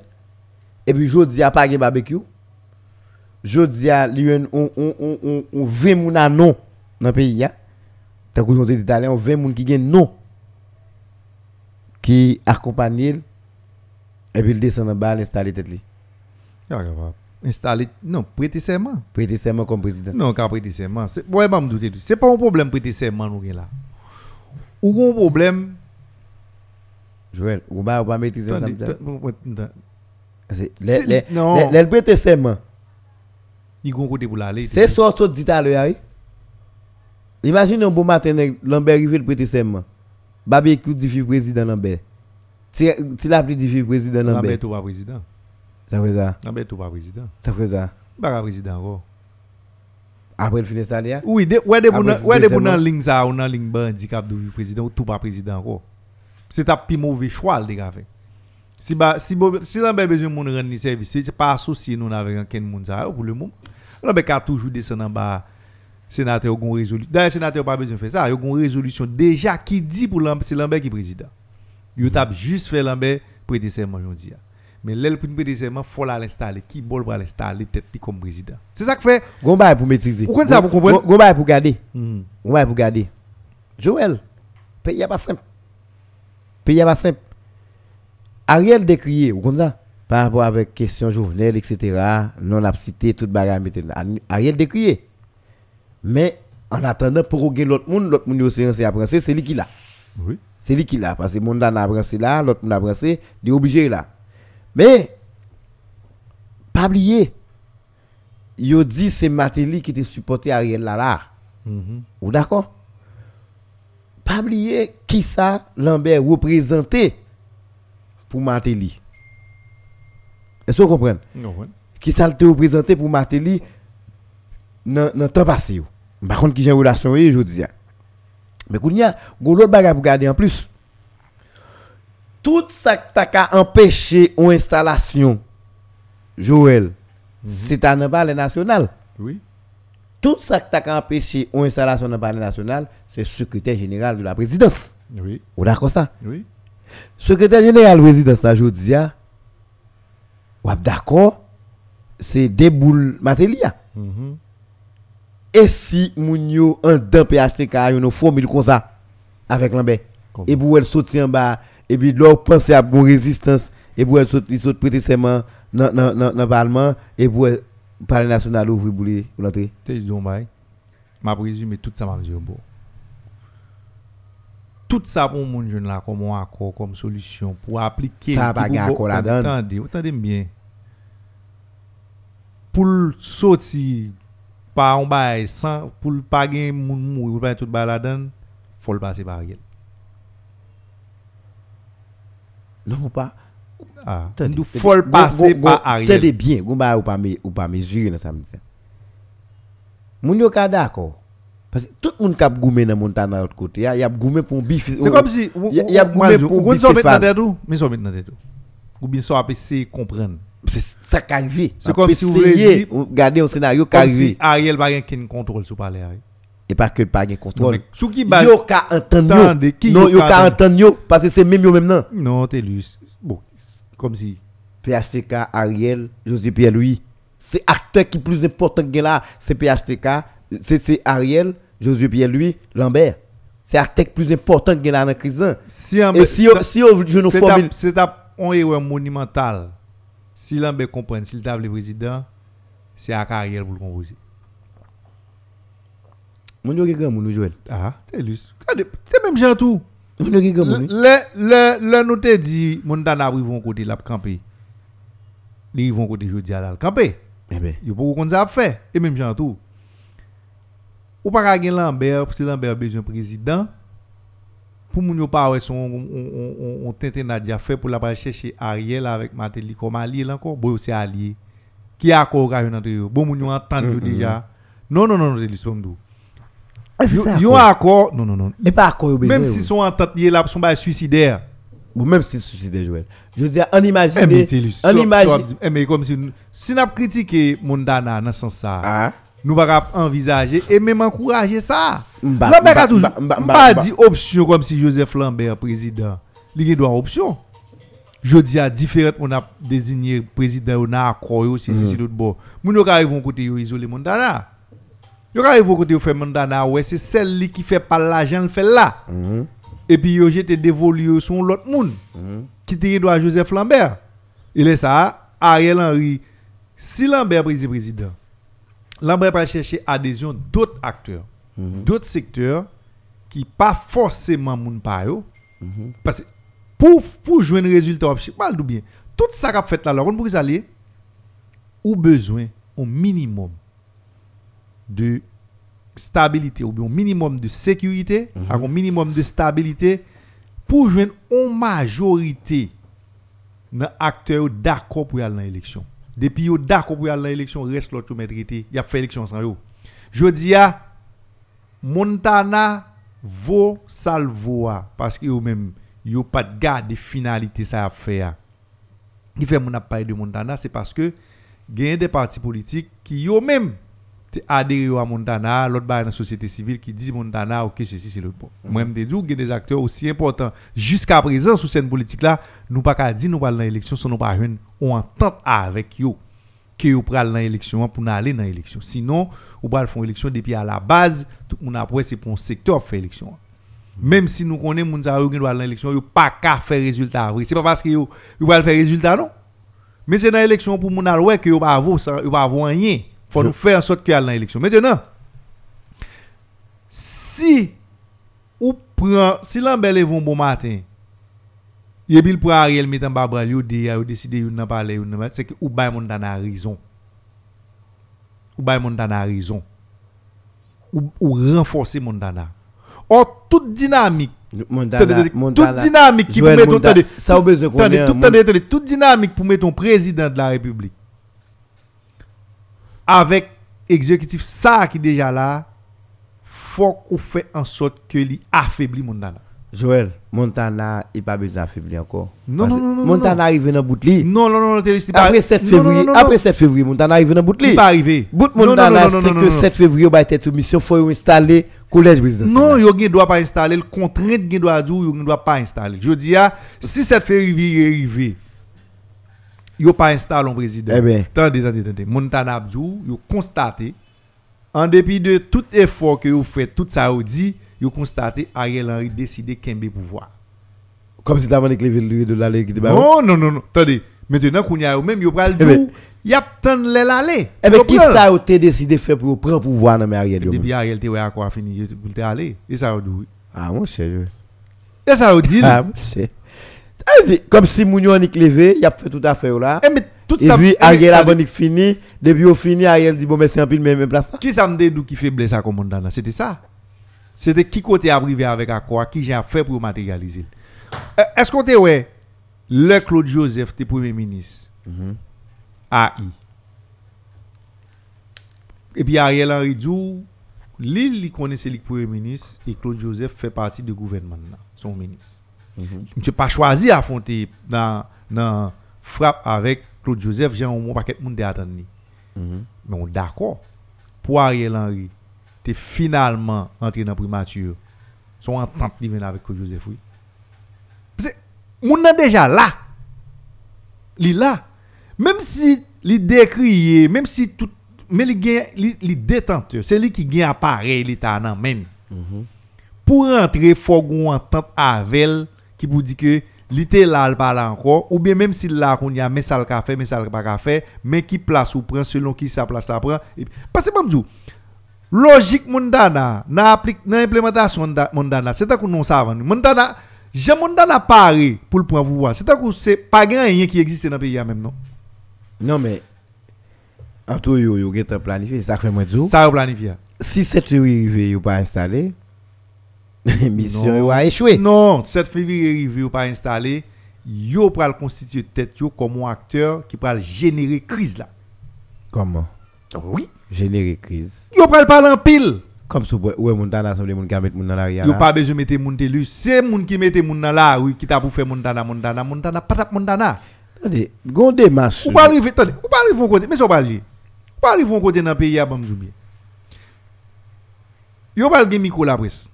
Et puis jodi a pas de barbecue. Jodi a li yon on on on on on 20 moun a non dans le pays ya. Tant que j'en dit on 20 moun qui gen non qui accompagne et puis il descend en bas l'installer tête li. il est capable. Installer, non, prêter serment. Prêter serment comme président. Non, prêter serment. C'est, ouais, me douter tout. C'est pas un problème prêter serment, nous, là. Ou un problème, Joël, ou pas ou pas maîtriser ça. C'est prêter serment. Il y a un côté pour l'aller. C'est ça que dit à l'heure. Imagine un bon matin Lambert arrive le prêter serment. Barbecue dit vice président Lambert. Si si la plus dit président Lambert Lambert. tout pas président. Ça fait ça. Lambert tout pas président. Ça fait ça. Pas président encore. Après le finir ça là. Oui, de, ouais, de ouais, de ligne ça, ou nan ligne ba handicap de président, ou tout pas président encore. C'est un plus mauvais choix, le gars fait. Si ba, si si Lambert besoin de moun rendre service, c'est pas associé nous avec un ken moun ça, pour le moment. Lambert a toujours descendu en bas, sénateur a une résolution. D'ailleurs, sénateur pas besoin de faire ça, il y a une résolution déjà qui dit pour Lambert, c'est Lambert qui est président. Il tape juste fait Lambert prêter serment aujourd'hui. Mais l'aile pour prêter serment, faut l'installer. Qui bol pour l'installer tête comme président. C'est ça que fait. Gon bail pour maîtriser. Pourquoi ça, vous comprenez? Gon bail pour garder. Gon bail pour garder. Joël, pays est pas simple. Pays est pas simple. Ariel décrié, vous comprenez ça Par rapport avec question Jovenel, etc. Non a cité bagarre mettez là. Ariel décrié. Mais en attendant pour gagner l'autre monde, l'autre monde aussi c'est après c'est lui qui l'a. Oui. C'est lui qui l'a parce que monde là n'a là, l'autre monde a il est obligé là. Mais pas oublier yo dit c'est Matéli qui était supporté Ariel là là. Ou d'accord? Pas oublier qui ça Lambert représenté pour Matéli. Est-ce que vous comprenez? Qui ça le te représenté pour Matéli dans dans temps passé. Par contre qui j'ai une relation je dis. Mais qu'on y a l'autre bagarre pour garder en plus. Tout ça qui t'a qu'à empêcher une installation Joël, c'est à ne pas national. Oui. Tout ça qui t'a empêché une installation dans le palais national, c'est le secrétaire général de la présidence. Oui. Vous d'accord ça? Oui. Secrétaire général de la présidence, là, je dis, ah, ou d'accord, c'est Deboul Matelia. Mhm. Et si moun yo en dans PHTK, yon une formule comme ça, avec l'ambé, Comme- et pour elle sauter en bas, et puis là, penser à une résistance, et pour elle sauter, saute prêter serment dans dans- dans le Parlement, et pour palais national ouvrir pour les- pour l'entrée. T'es dit, Mbaye, m'a résumé tout ça, m'a dit, bon. Tout ça pour mon jeune là, comme un accord, comme solution, pour appliquer. Ça va qui gagner pour- accord là-dedans. Attendez, attendez bien. Pour le sortir, par un bail, sans, pour le pas gagner moun mou, pour pas tout bail là-dedans, faut le passer par Ariel. Non, pas. Ah, Attendez, nous attendez. faut le Go- passer go- par Ariel. Attendez bien, vous ba ou pas me- ou dans ça me dit. Moun yo ka d'accord. Parce que tout le monde qui a goumé dans montagne de l'autre côté, il y a goumé pour un bif. C'est comme si. y a- y a goumé pour Ou ça met dans bicéphale. tête ou Mais ça met dans tête ou. Ou bien ça comprendre. C'est ça qui arrive. C'est comme si vous voulez Regardez un scénario qui arrive. si Ariel va gagner contrôle sur. Ariel. Et pas que pas de contrôle. Sous qui base? Yo ka entendre qui yo. Non, yo yo ka entendre? yo parce que c'est même yo même non. Non, t'es. Bon, comme si. PHTK, Ariel, José Pierre-Louis. C'est acteur qui plus important que là, c'est PHTK, c'est Ariel, José Pierre-Louis, Lambert. C'est acteur qui plus important que là dans la crise. hein. Si Et si on si une c'est formule, un- c'est un erreur monumental. Si l'ambé comprend, table le président, c'est à Ariel pour le composer. mon ki grand moun Joël? Ah, t'es lu. Regardez, C'est même genre tout. Mon ki grand moun. Le, le, le nous te dit, mon dana ils vont côté la camper. Ils vont côté jeudi à la camper. Eh ben, Yo pou kon sa fait et même genre tout. Ou pas ka gen Lambert, si Lambert besoin président pour moun yo pas ouais son on on on, on tente Nadia fait pour la pas chercher Ariel avec Matéli comme allié encore, bon c'est allié. Qui a accord ka yon entre yo. Bon moun yo entendre yo déjà. Non non non non, c'est. Ah, c'est Yo ça. yo accord, non non non. Et pas besoin. Même si son entente là son bail suicidaire. Même si suicide Joël. Je veux dire, on Eh, mais imagine. lu. On imagine. eh, mais comme si si n'a critiqué Mondana dans ce sens ça. Nous pas envisager et même encourager ça. Lambert a toujours pas dit option comme si Joseph Lambert président. Il a droit option. Je dis à différents on a désigné président on a accord aussi si si l'autre bord. Moun yo arrive côté yo isoler Mondana. Yo arrive côté yo fait Mondana ouais c'est celle qui fait pas l'argent le fait là. Mhm. Et puis yo j'étais dévolu son l'autre monde qui te doit Joseph Lambert. Il est ça Ariel Henry si Lambert président président Lambert va chercher adhésion d'autres acteurs, d'autres secteurs qui pas forcément moun pa yo. Parce que pour pour jouer un résultat, je sais pas d'où bien. Tout ça qu'a fait là, alors on pourrait aller ou besoin au minimum de stabilité ou bien au minimum de sécurité, avec un minimum de stabilité pour joindre une majorité dans acteurs d'accord pour aller dans l'élection. Depuis yo d'accord pour aller dans l'élection, reste l'autre qui? Maîtrise, il a fait élection sans yo. Je dis à Montana vaut salvoa parce que yo même pas de garde finalité ça a fait. Qui fait mon a parlé de Montana, c'est parce que gagne des partis politiques qui yo même te adhéré à Montana, l'autre dans la société civile qui dit Montana, ok, ceci c'est l'autre bon. Moi, je dis, a des acteurs aussi importants jusqu'à présent sous cette politique là, nous pas qu'à dire nous pas dans l'élection, si nous pas une on entente avec yo que vous pral dans l'élection pour nous aller dans l'élection. Sinon, vous pral faire élection depuis à la base, tout le monde après c'est pour un secteur faire élection. Même si nous connaissons sa yo qui aller l'élection, yo pas qu'à faire résultat vrai. C'est pas parce que yo va faire résultat non. Mais c'est dans l'élection pour que yo pas avoir ça, yo pas avoir rien. Faut nous faire en sorte qu'il y a dans l'élection. Maintenant si ou prend si l'embelle vont bon matin et puis pour Ariel mettre en bas bras yo dit n'en parler yo n'en c'est que ou bay moun a raison. Ou bay moun a raison. Ou, ou renforcer moun dana or toute dynamique Montana, attendez, Montana, toute dynamique qui pour mettre Montana, ait un toute dynamique pour mettre ton président de la République avec exécutif ça qui déjà là faut qu'on fait en sorte que lui affaiblit mon dana Joël, Montana, il pas besoin d'affaiblir encore. Non, non, non, non, Montana arrive dans bout non non non non Après 7 non, février, non, non, non, après non. 7 février, Montana arrive dans bout il pas arrivé Bout Montana, c'est que non, 7 février, va être mission, faut installer collège présidentiel. Non, yo gen doit pas installer le contrainte gen doit pas installer. Je dis ah, si cette février arrivé, yo pas installer un président. Eh ben. attendez, attendez, attendez. Montana Abdou, yo constaté en dépit de tout effort que yo fait, tout ça yo dit, constaté Ariel Henry décidé kembe pouvoir. Comme si t'avais éclairé le de la Ligue de. Non, non, non, non. Attendez, maintenant qu'on y a même yo pral Eh ben. dou, y a tant l'el aller. Eh bien, qui ça a été décidé de faire pour prendre pouvoir dans arrière de Depuis Ariel te ouais à quoi fini, pour te aller. Et ça yo dou. Ah, mon cher. Et ça yo dit. Ah, mon cher. Comme si Mounion a levé, il a fait tout à fait là. Eh mais Et puis, eh, mais, Ariel a attendez. bon fini. Depuis au fini, Ariel dit, bon, merci un peu, mais même place. Qui ça me dit d'où qui fait blesser à commandant C'était ça. C'était qui côté a privé avec à quoi, qui j'ai fait pour matérialiser. Euh, Est-ce qu'on te ouais, le Claude Joseph, était premier ministre, AI. Et puis Ariel Henry Dou, lui, il connaissait le premier ministre et Claude Joseph fait partie du gouvernement, son ministre. Je n'ai pas choisi à affronter dans, dans frappe avec Claude Joseph, j'ai un paquet de monde attendre. Mais on d'accord. Pour Ariel Henry, tu finalement entré dans la primature. Son entente qui vient avec Claude Joseph, oui. Parce que, moun nan déjà là. Li là. Même si li décrié, même si tout. Mais li détenteur. C'est lui qui gagne appareil, l'État nan men. Pour rentrer, faut qu'on entente avec elle qui vous dit que l'été là, elle parle encore, ou bien même si là, qu'on y a, mais ça le fait, mais ça le pas fait, mais qui place ou prend selon qui sa place ça prend. Parce que, m'dou, logique mondana, na implémentation da- mondana, c'est un coup non savant. Mondana, j'ai mondana paré pour le point pouvoir. C'est un coup, c'est pas rien qui existe dans le pays même, non? Non, mais. En tout, yo, yo, planifié. Ça fait moins de. Ça planifié. Si 7 février arrivé, yo pas installé, mission Non. yo a échoué. Non, 7 février ou pas installé, yo pral constituer tête yo comme un acteur qui pral générer crise là. Comment? Oui. Générer crise. Yo pral parler en pile. Comme si ouais, Montana semble moun qui mettre moun dans l'arrière. Yo là. pas besoin de mettre moun telu. C'est moun qui mette moun dans la rue qui t'a pour faire moun dana moun dana moun dana pas tap moun dana. Attendez, gon démarche. Ou pas arriver, attendez, ou pas arriver côté, mais ça pas aller. Ou pas arriver côté dans pays à Bamzou bien. Yo pas le micro la presse.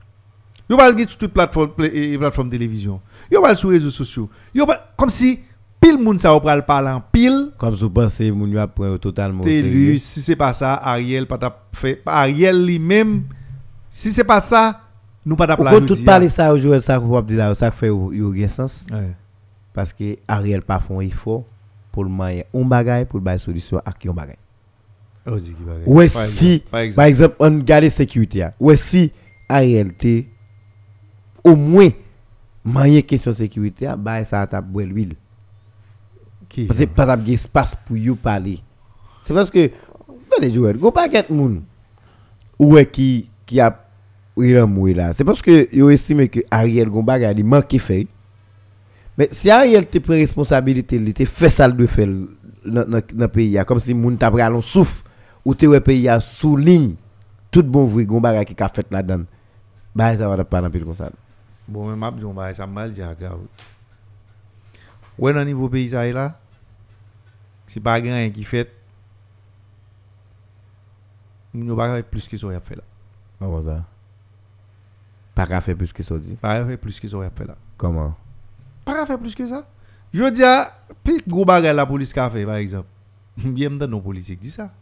Yo pas sur toute plateforme pla- et plateforme télévision. Yo pas sur les réseaux sociaux. Yo comme si pile moun ça ou pral parler en pile. Comme si vous pensez moun yo pris totalement T'es sérieux. si c'est pas ça, Ariel pas fait Ariel lui-même si c'est pas ça, nous pas t'a Pourquoi tout parler ça au Joël ça qu'on dire ça fait yo gen sens? Parce que Ariel pas font effort pour le moyen on bagaille pour le solution à qui on bagaille. Oh, aller. Ouais si par exemple. on garde sécurité. Ouais si Ariel te au moins moyen question sécurité a, bah ça t'a boire l'huile. Parce que pas t'a gen espace pour parler. C'est parce que attendez Joël, go paquet moun ouais qui qui a là. C'est parce que yo estime que Ariel gon bagay li manque fait? Mais si Ariel te prend responsabilité, il te fait ça de faire dans dans pays a, comme si moun t'a pris un souffle ou te ouais pays a sous ligne tout bon vrai gon bagay qui a fait là-dedans. Bah ça va pas dans comme ça. Bon, mais m'a dit, on va ça mal dire grave. Ouais, dans niveau pays, ça est là. C'est pas grand qui fait. Nous pas plus que ça, il a fait là. Comment ça Pas faire plus que ça dit. Pas faire plus que ça, il a fait là. Comment Pas faire plus que ça. Je dis, ah, puis gros bagage la police a fait, par exemple. Bien, dans nos policiers qui dit ça.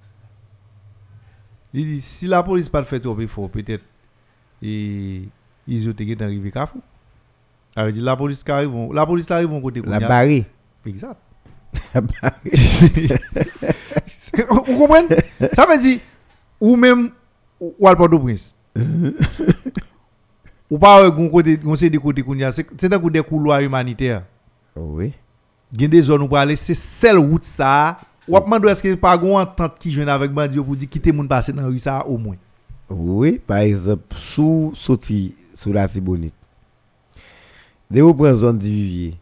Il dit, si la police pas fait trop effort, peut-être, et ils ont été arrivés Kafou. Alors la police qui arrive, la police arrive vont côté La barrée. Exact. La barrée. Vous comprenez? Ça veut dire ou même ou à Port-au-Prince. ou pas un côté on sait des côtés c'est un coup des couloirs humanitaires. Oui. Il y a des zones où pour aller, c'est celle route ça. Ou à demander est-ce que pas une entente qui joue avec bandi pour dire quitter moun passer dans la rue ça au moins? Oui, par exemple, sous sorti sous la Tibonite. Dès vous prenez zone d'Ivivier,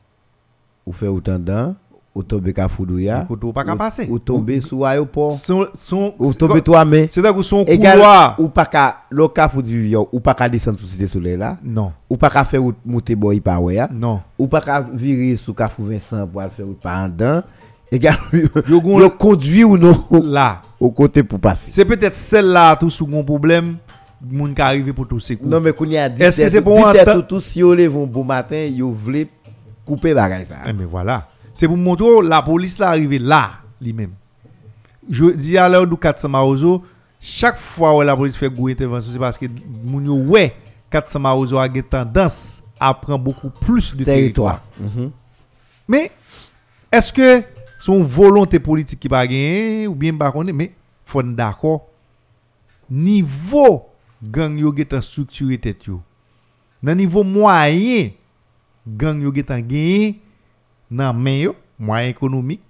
ou fait autant d'an, ou tomber à Foudouya, ou tomber sous l'aéroport, Son son ou tomber toi mais c'est là son égal couloir. ou pas qu'à pour d'Ivivier, ou pas qu'à descendre sous cité soleil là, Non, ou pas qu'à faire monter boy par ouais, non. ou pas qu'à virer sous Carrefour Vincent pour faire par en dedans, égal le conduit ou non? Là, au côté pour passer. c'est peut-être celle-là tout sous un problème moun qui arrive pour tout secouer. Non mais qu'on y a dit Est-ce que c'est pour tout tout si on lève un bon matin, yo vle couper bagay ça. Eh, mais voilà. C'est pour montrer la police là arrivé là lui-même. Je dis à l'heure du 400 Maozo, chaque fois où la police fait une intervention, c'est parce que moun yo ouais 400 Maozo a une tendance à prendre beaucoup plus de territoire. territoire. Mhm. Mais est-ce que son volonté politique qui va gagner ou bien connaît mais faut d'accord niveau gang yo getan strukture tet yo. Nan nivou mwayen, gang yo getan genye nan men yo, mwayen ekonomik,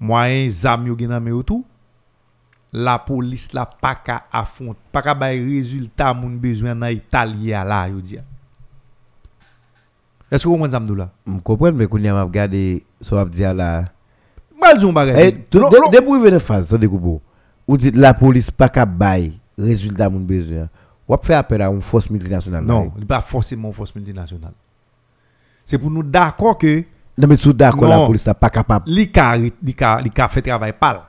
mwayen zam yo genan men yo tou, la polis la pa ka afont, pa ka bay rezultat moun bezwen nan Italia la yo diya. Eske ou mwen zamdou la? M kompren mwen koun yam ap gade sou ap diya la. Mal zon bagay. Hey, Debou de, de, de, y vene faz, sa dekou pou. Ou dit la polis pa ka bay résultat moun besoin. Ou fait appel à une force multinationale. Non, il n'est pas forcément force multinationale. C'est pour nous d'accord que Non mais sous d'accord la police a pas capable. li ka, li ka, li ka fait travail pal.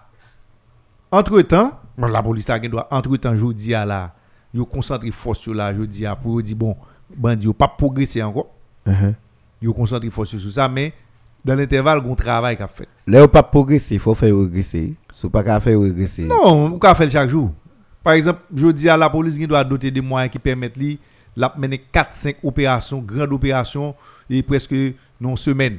Entre temps, la police a doit entre temps jodi a la, yo concentre force sur la jodi a pour yo di bon, bandi yo pas progresser encore. Mhm. Yo concentre force sur ça mais dans l'intervalle gon travail qu'a fait. Là pas progresser, faut faire regresser. Sou pas ka faire regresser. Non, on ka fait chaque jour. Par exemple, jodi a la police gen doit doter des moyens qui permettent li la mener 4 5 opérations, grandes opérations et presque non semaine.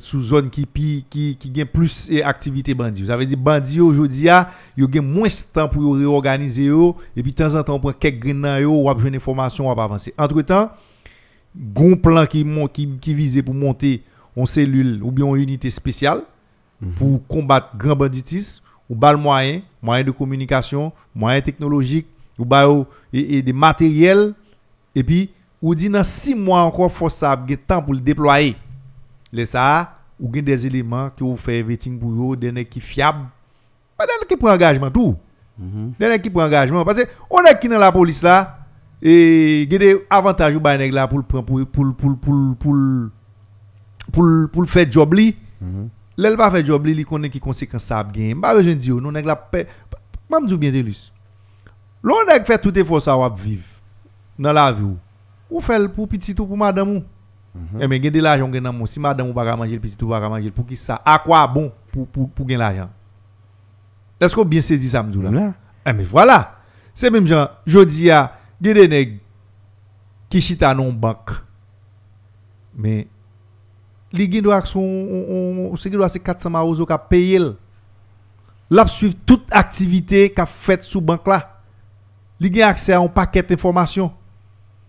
Sous zone qui qui qui gagne plus et activité bandi. Ça veut dire bandi aujourd'hui a, yo gagne moins de temps pour réorganiser et puis de temps en temps on prend quelques graines ou a besoin d'informations ou a avancer. Entre-temps, gon plan qui qui qui visait pour monter en cellule ou bien en unité spéciale pour combattre grand banditisme ou bal moyen, moyen de communication, moyen technologique, ou ba yo et, et des matériels et puis ou dit dans 6 mois encore force ça a temps pour le déployer. Les ça ou gen des éléments qui vous fait vetting pour yo, des qui fiable. Pas des qui prend engagement tout. Des nèg qui prend engagement parce que on est qui dans la police là et gen des avantages ou là pour le prendre pour pour pour pour pour pour pour le faire job li. Lèl pa fè job li, li konnen ki konsekans sa ap gen. Mba bejen di yo, nou nèg la pe... Mam djou bien de lus. Lò nèg fè tout effort sa wap viv. Nan la vi ou. Ou fèl pou pitit ou pou madame ou. E men gen de l'ajan gen nan moun. Si madame ou baka manje, pitit ou baka manje, pou ki sa? A kwa bon pou, pou, pou gen l'ajan? Esko bien sezi sa mdou la? Eh mais voilà. C'est même genre, jodi a, gen de nèg ki chita non bank. Mais, li gen doit son, gen doit se 400 maozo ka paye l. Lap suivre toute activité qu'a fait sous banque là. Li gen accès à un paquet d'informations.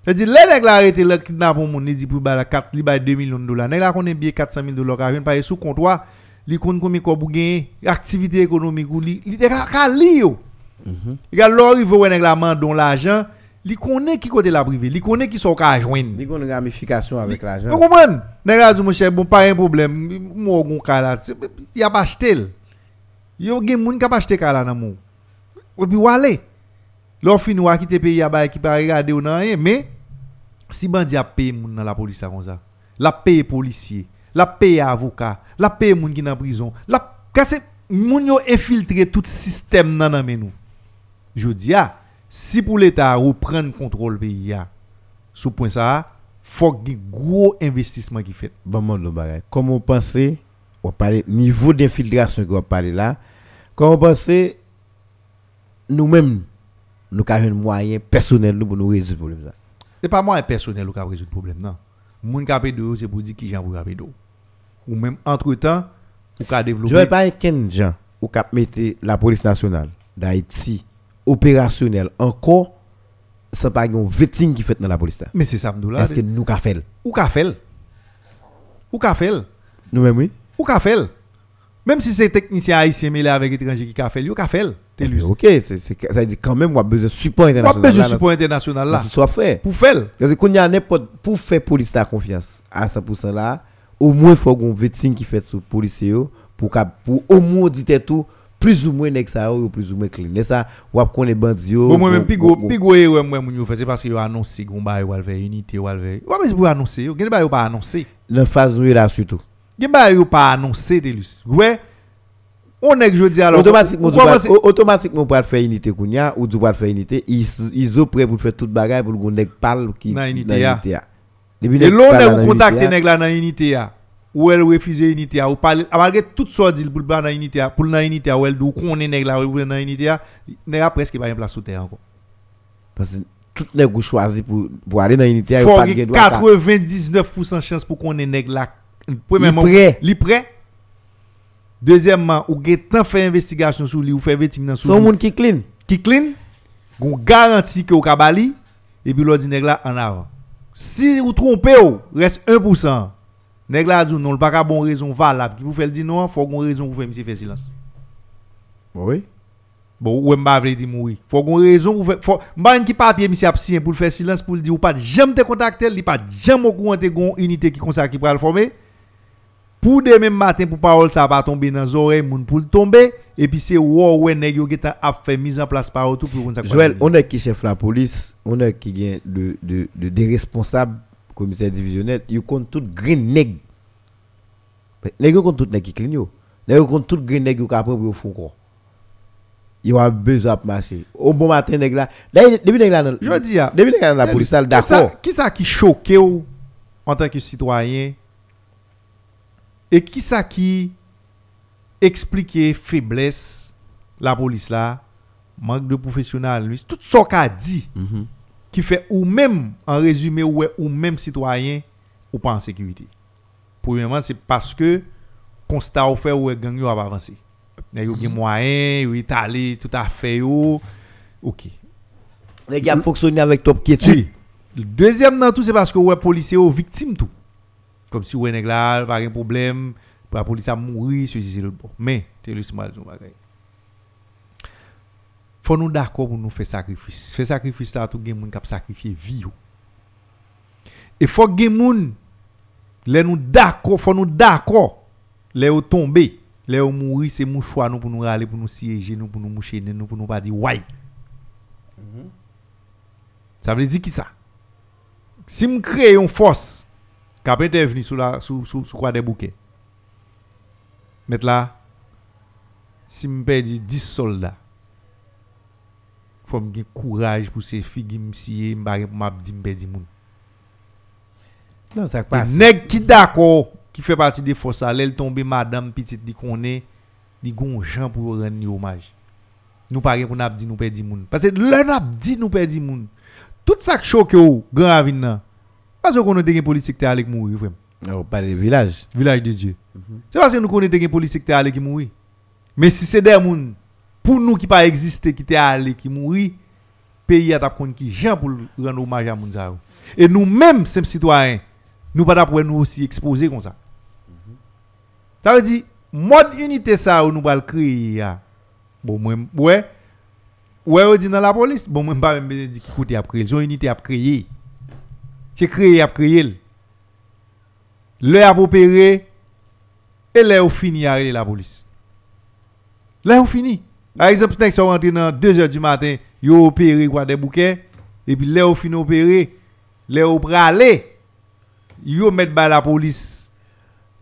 C'est-à-dire, les nèg la arrêté le kidnap moun, li dit pour ba la 4, li bay 2 millions de dollars. Nèg la konnen bien 400 000 dollars ka vient paye sous comptoir. Li konn combien ko pou gagner activité économique ou li li ka li yo. Il y a l'or il veut nèg la mandon l'argent, li connaît qui côté la privé, li connaît qui sont ka joindre. Il une ramification avec Vous l'argent. comprenez? Nèg dit mon cher, bon pas un problème, moi gon ka là, il a pas acheté. Yo gen moun ka pa acheté ka là nan mou. Et puis wale. L'on fin ou a quitter pays a ba qui pa regarder ou nan rien, mais si bandi a payé moun dans la police comme ça. La paye policier, la paye avocat, la paye moun qui dans prison, la kase moun yo infiltré tout système nan nan men nou. Je dis ah, si pour l'état reprendre contrôle pays a, sous point ça, faut qu'il y ait gros investissement qui fait. Bon le bagay. Comment on pensez on parle niveau d'infiltration qu'on parle là. Comment on pensez nous-mêmes nous avons un moyen personnel nous pour nous résoudre le problème. ça? C'est pas moi personnel qui a résoudre le problème, non. Moun payé de c'est pour dire qui j'en pour payer d'eau. Ou même entre-temps, ou qu'a Je ne pas qu'un gens ou cap mettre la police nationale d'Haïti opérationnelle encore sans pas un vetting qui fait dans la police. Mais c'est ça, m'dou là. Est-ce que nous qu'a fait? Ou qu'a fait? Ou qu'a fait? Nous même oui. Ou qu'a fait? Même si c'est technicien haïtien mêlé avec étranger qui qu'a fait, yo qu'a fait? Lui. OK, ça dit quand même on a besoin de support international. besoin de support international là, soit fait. Pour faire. Parce il y a n'importe pour faire police ta confiance à 100% là, au moins faut qu'on vetting qui fait sur policier pour pour au moins dire tout plus ou moins nèg ça ou plus ou moins clean. Et ça ou connaît bandi. Bon, moi même ou- pigo ou- ou- pigo ouais moi moun yo fait c'est parce que yo annoncé gon ba yo al faire unité ou faire. Ouais mais pour annoncer. Yo gen ba yo pas annoncer. dans phase nous là surtout. Gen ba yo pas annoncer Delus. Ouais. On est dis alors automatiquement ou- ou automatiquement pour faire unité kounya ou tu vas faire unité ils ils sont prêts pour faire toute bagaille pour qu'on nèg parle qui Dans unité. Depuis Et l'on est ou ya, nèg là dans unité. Ou elle refuse unité ou parler malgré tout ça dit pour dans unité pour dans unité ou elle dou connaît nèg là ou dans unité nèg presque pas une place sous terre encore. parce que tout nèg ou choisi pour pour aller dans unité Faut pas droit. 99% chance pour qu'on ait nèg là. Premièrement, prêt. li prêt. Deuxièmement, ou gen tant fait investigation sur lui ou fait vetting dans sur Son monde qui clean. qui clean, gon garantie que ou ka bali et puis dit nèg là en avant. Si vous trompez ou, reste 1%. Nèg là dit non, pas bon raison valable qui vous fait le dire non, faut gon raison pour faire faire silence. Oui. Bon, ou m'a vle di mouri. Faut gon raison faire faut m'a qui papier monsieur a pour le faire silence pour le dire ou pas jamais te contacter, li pas jamais au courant gon unité qui ça qui pral former. Pour demain matin pour parole ça va tomber dans oreilles moun pour le tomber et puis c'est wow ouais nèg yo geta a fait mise en place par tout pour Joël, on est qui chef la police, on est qui gagne de, de, de, des responsables commissaire divisionnel, ils comptent tout green nèg. Nèg compte tout nèg qui clean yo. Nèg compte tout green nèg ka prendre pour fond quoi. Ils ont besoin de marcher. Au bon matin nèg là, depuis nèg là dans Je dis ah, depuis nèg là la police Qui d'accord. Qui ça qui choque ou en tant que citoyen et qui ça qui explique faiblesse la police là, manque de professionnalisme, tout ça qu'a dit Mhm. Qui fait ou même en résumé ou est- ou même citoyen ou pas en sécurité. Premièrement, c'est parce que constat ou fait ou est gang a avancé. Nèg yo gen moyen, yo étalé tout à fait yo. OK. Nèg a fonctionné avec top quiétude. Le deuxième dans tout, c'est parce que ouais, policier est victime tout. Comme si ouais, nèg là, pas de problème, la police a mouru, ceci, c'est l'autre bon. Mais, t'es le mal, bagay. Faut nous d'accord pour nous faire sacrifice. Faire sacrifice là, tout gen moun kap sacrifier vie. Et faut gen moun, les nous d'accord, faut nous d'accord, les ou tomber, les ou mourir, c'est mon choix nous pour nous râler, pour nous siéger, nous pour nous moucher, nous pour nous pas dire ouais. Ça veut dire qui ça? Si je crée une force qui a intervenu sous la sous sous sous quoi des bouquets. Mettre là si je perds 10 soldats. Faut me courage pour ces filles qui me sié, me barrer pour m'a dit me perdre moun. Non, ça Et passe. Nèg qui d'accord, qui fait partie des forces, là, elle tombe madame petite dit qu'on est, dit gon gens pour rendre hommage. Nous pas pour n'a dit nous perdre moun. Parce que là n'a dit nous perdre moun. Tout ça qui choque ou grand nan. Parce que qu'on a des politique qui allé mourir vraiment. Non, pas les villages. Village de Dieu. C'est parce que nous connaissons des politique qui qui mourir. Mais si c'est des moun pour nous qui pas qui t'est allé qui mourir, pays a t'a compte qui gens pour rendre hommage à moun ça. yo. Et nous même simples citoyens, nous pas pour nous aussi exposer comme ça. Ça veut dire mode unité ça nous va le créer. Bon moi ouais ouais on dit dans la police, bon moi pas même dire qui côté a créé, son unité a créé. C'est créé a créé. Le a opéré et là au fini à la police. Là au fini. Par exemple, si sont rentré dans 2h du matin, yo opéré quoi des bouquets et puis là au fini opéré, là au pralé, yo mettre ba la police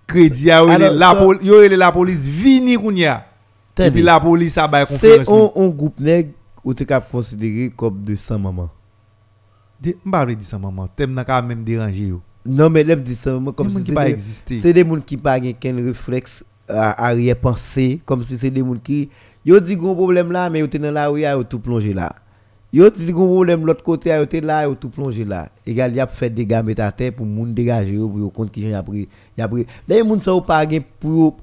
crédit yo Alors, la police vini kounya. Et puis la police a ba C'est conférence. un, un groupe nèg ou tu considéré comme de 100 mamans. De- M'pa vle di ça maman, t'aimes n'a quand même déranger yo. Non, mais l'aime dit ça maman comme si qui c'est pas des, c'est gens qui pas gen ken réflexe à arrière-pensée, comme si c'est des gens qui. Yo dit gros problème là, mais yo te dans la rue, yo tout plongé là. Yo ti gon problème l'autre côté yo te là yo tout plongé là. Égal y a fait des gars mettre à terre pour moun dégager yo pour yo compte qui a pris y a pris. D'ailleurs moun ça ou pas gen pour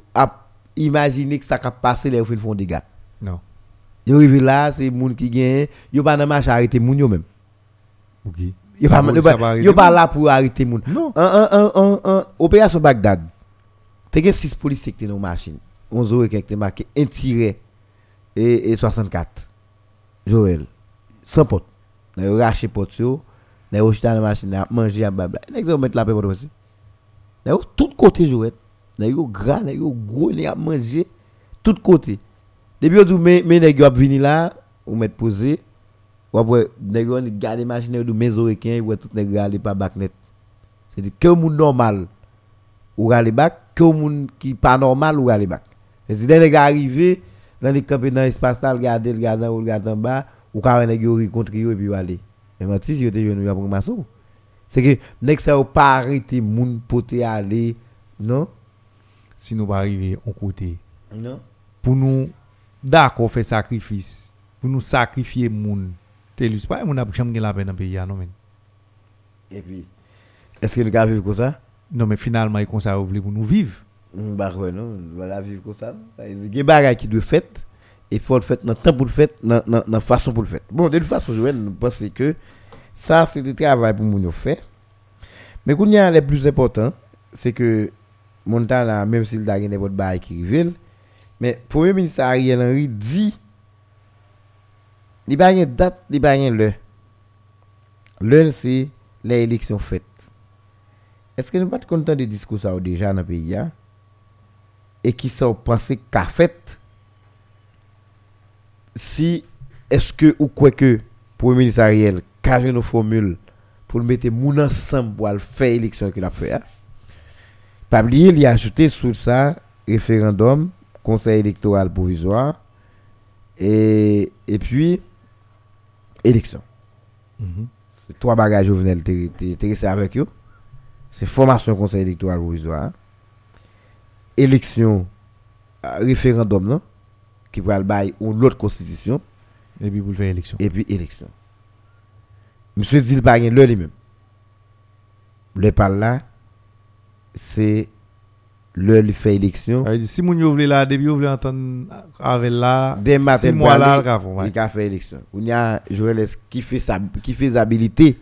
imaginer que ça ka passer les fin font des gars. Non. Yo rive là c'est moun qui gen yo pas dans marche arrêter moun yo même. OK. Yo pas yo pas- va là pour arrêter moun. Non. Un un un un opération Bagdad. Te gen 6 policiers qui étaient dans machine. 11 euros qui étaient un et, et 64. Joël. Sans pote. N'a yo raché pote yo. N'a yo jeté la machine, n'a mangé à babla. N'a yo mettre la paix pour aussi. N'a yo tout côté Joël. N'a yo gras, n'a yo gros, n'a yo mangé tout côté. Depuis dit mais mais nèg yo là, ou mettre posé. Ou après nèg yo garder machine yo mes oreilles, ou tout nèg aller pas back net. C'est-à-dire que moun normal ou rale back, que moun qui pas normal ou rale back. Et si nèg arrivé dans les camper dans espace là, regarder, regarder ou regarder en bas, ou ka nèg yo rencontrer yo et puis aller. Si yo te jeune yo pour masso. C'est que nèg ça ou pas arrêter moun poté aller, non? Si nous pas arriver au côté Non. pour nous d'accord faire sacrifice, pour nous sacrifier moun. T'es c'est pas moun a jamais la peine dans le pays non. Et puis est-ce que nous avons vivre comme ça? Non mais finalement il comme ça pour nous vivre. Bah ouais, non, voilà vivre comme ça. Il y a des bagages qui doivent fait et faut le faire dans le temps pour le faire, dans dans façon pour le faire. Bon, de toute façon, nous pensons que ça c'est du travail pour nous faire. Mais qu'on y a le plus important, c'est que Montana même s'il a gagné votre bail qui révèle, mais premier ministre Ariel Henry dit il n'y a pas une date, il n'y a pas l'heure. L'heure c'est les élections faites. Est-ce que nous pas content des discours ça déjà dans le pays hein? Et qui sont pensés qu'a fait si est-ce que ou quoi que pour le ministre Ariel carré nos formules pour le mettre moun ensemble pour le faire élection qu'il a fait hein? pas oublier il a ajouté sur ça référendum conseil électoral provisoire et et puis élection. C'est trois bagages Jovenel resté avec eux. C'est formation conseil électoral provisoire élection euh, référendum non? Qui va le bail ou l'autre constitution. Et puis pour le faire élection. et puis élection. Monsieur dit pas rien lui-même. Le par là c'est l'heure lui fait élection. Si moun yo vle là depuis yo vle entendre avec là Dès matin, six mois là le il a fait élection. On y a Joël qui fait sa qui faisabilité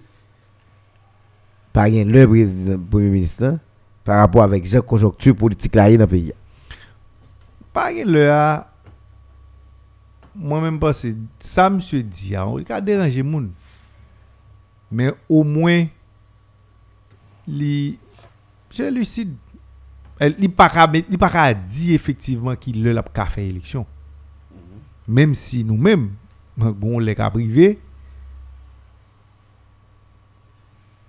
par rien le président premier ministre hein, par rapport avec la conjoncture politique là dans le pays Pas gen le a moi-même pense ça monsieur dit a, on ka déranger moun. Mais au moins li c'est lucide. Elle li pas pas dit effectivement qu'il la ka faire élection. Même si nous-mêmes bon les cas privé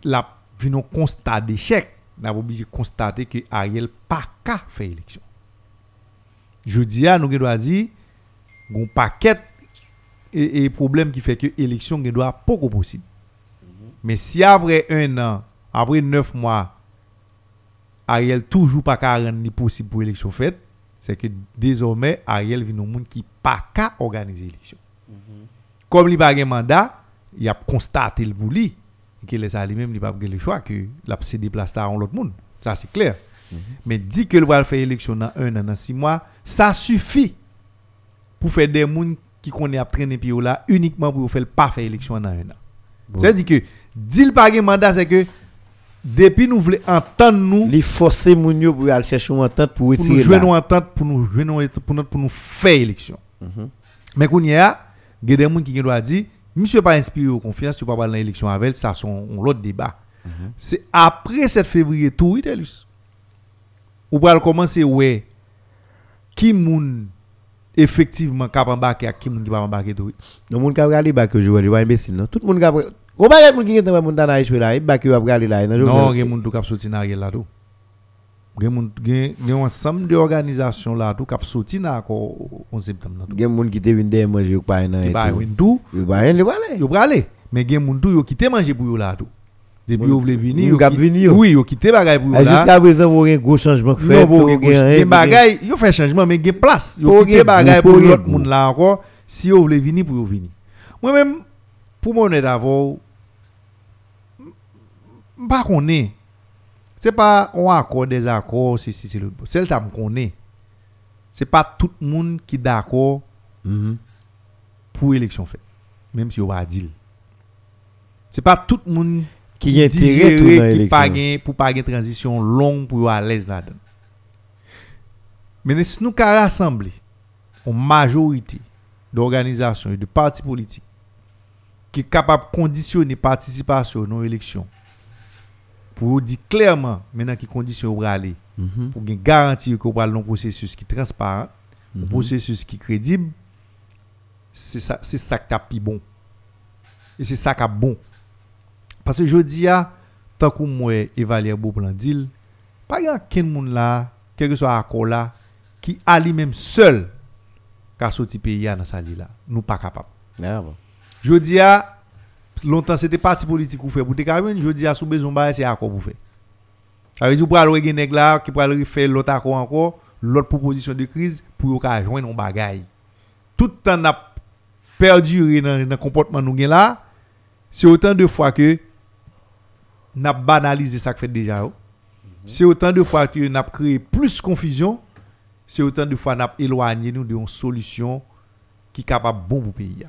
la vino constat d'échec, n'a pas obligé de constater que Ariel pas ka faire élection. Je dis à nous doit dire un paquet et, et problème qui fait que l'élection doit pas possible. Mais si après un an, après neuf mois, Ariel toujours pas qu'à rendre possible pour l'élection faite, c'est que désormais Ariel vient au monde qui pas qu'à organiser l'élection. Comme il pas un mandat, il a constaté le bouli et que les lui-même il pas le choix que l'a cédé place à l'autre monde. Ça c'est clair. Mais dit que le va faire élection dans un an, dans six mois, ça suffit pour faire des gens qui connaissent à traîner puis là uniquement pour faire pas faire élection dans un an. C'est-à-dire que dit le pas mandat c'est que depuis nous voulons entendre nous les forcer moun yo pour aller chercher une entente pour pour nous retirer jouer là. nos ententes pour nous jouer pour nous pour nous faire élection. Mhm. Mais qu'on y a, il y a des gens qui doivent dire, monsieur pas inspiré aux confiance, tu pas parler dans l'élection avec, ça sont l'autre débat. C'est après 7 février tout, Itelus. Ou va commencer ouais qui moun effectivement capable embarquer à qui moun qui pas embarquer tout. Non moun ka regarder ba que Joël il imbécile non. Tout le monde ka Ou pas moun qui dans moun dans échoué là, il ba que va regarder là. Non, il y a moun tout cap sorti dans Ariel là tout. Il y a moun il y a un ensemble d'organisations là tout cap sorti dans encore 11 septembre. Gen moun qui te derrière manger ou pas nan. Il va win tout. Il va rien, il va aller. Yo prale. Mais gen moun tou yo kite manger pour yo là tout. Depuis yo vle vini, Moun yo kap ki- vini yo. Oui, yo kite bagay pour yo Ah, là. Jusqu'à présent, vous avez un gros changement fait. Non, bon, vous gen Gen bagay, yo fait changement mais gen place. Yo Pour kite gen bagay gen moun encore si yo vle vini pour yo vini. Pour mon d'abord, pas qu'on est. C'est pas on accord des accords, c'est l'autre. Celle ça me connaît. C'est pas tout le monde qui est d'accord Mhm. pour élection faite. Même si on va dire. C'est pas tout le monde Qui est qui pas l'élection. pour pas une transition longue pour à l'aise là-dedans. Mais si nous avons rassemblé une majorité d'organisations et de partis politiques qui est capable de conditionner participation dans l'élection pour dire clairement maintenant qui condition pour aller Mhm. pour gagner garantir va dans un processus qui est transparent, un processus qui est crédible, c'est ça, c'est ça qui est bon. Et c'est ça qui est bon. Parce que je dis, ah, tant que moi, évaluer beau plan deal, pas y a aucun monde là, quel que soit accord là, qui a lui-même seul, qu'à sortir pays dans sa là. Nous pas capable. Ah bon. Je dis, ah, longtemps c'était parti politique ou fait pour te carrément, je dis, ah, sous besoin, c'est accord pour faire. Ça veut dire pour aller là qui pour aller faire l'autre accord encore, l'autre proposition de crise pour ka joindre un bagay. Tout le temps n'a perdu dans le comportement nous là, c'est autant de fois que n'a banalisé ça que fait déjà. C'est autant de fois que n'a créé plus confusion, c'est autant de fois n'a éloigné nous de une solution qui est capable bon pour le pays.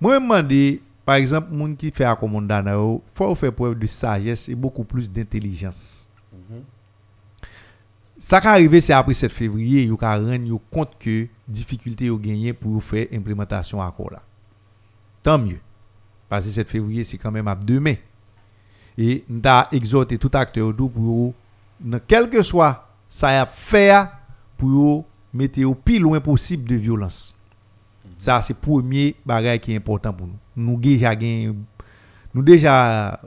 Moi, je me demande, par exemple, moun qui fait accord mondana yo, faut faire preuve de sagesse et beaucoup plus d'intelligence. Ça qui arrivé c'est après 7 février, yo ka rendre yo compte que difficulté yo gagné pour faire implémentation accord là. Tant mieux. Parce que 7 février c'est quand même à demain. Et m'ta exhorté tout pour yo, dans quel que soit ça y a fait pour yo mettre au plus loin possible de violence. Ça c'est premier bagage qui est important pour nous. Nous déjà nous déjà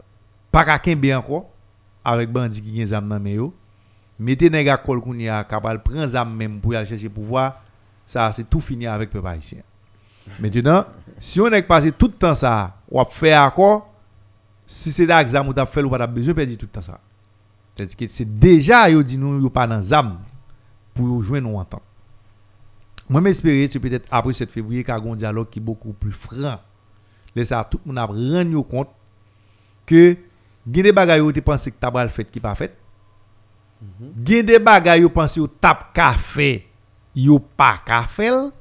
pas bien encore avec bandi qui gen zam nan yo. Mettez nèg à kol koun ya prendre zam même pour aller chercher pouvoir, ça c'est tout fini avec peuple haïtien. Maintenant, si on est passé tout le temps ça, ou a fait accord, si c'est d'examen ou t'a fait ou pas besoin de perdre tout le temps ça. C'est-à-dire que c'est déjà yo dit nous yo pas dans zam pour joindre nous entente. Moi m'espérer c'est peut-être après 7 février qu'a un dialogue qui est beaucoup plus franc. Laisse ça tout le monde a rendre compte que gen des bagay yo te pense que t'as le fait qui pas fait. Gen des bagay yo pense yo tap ka fait, yo pas ka fait.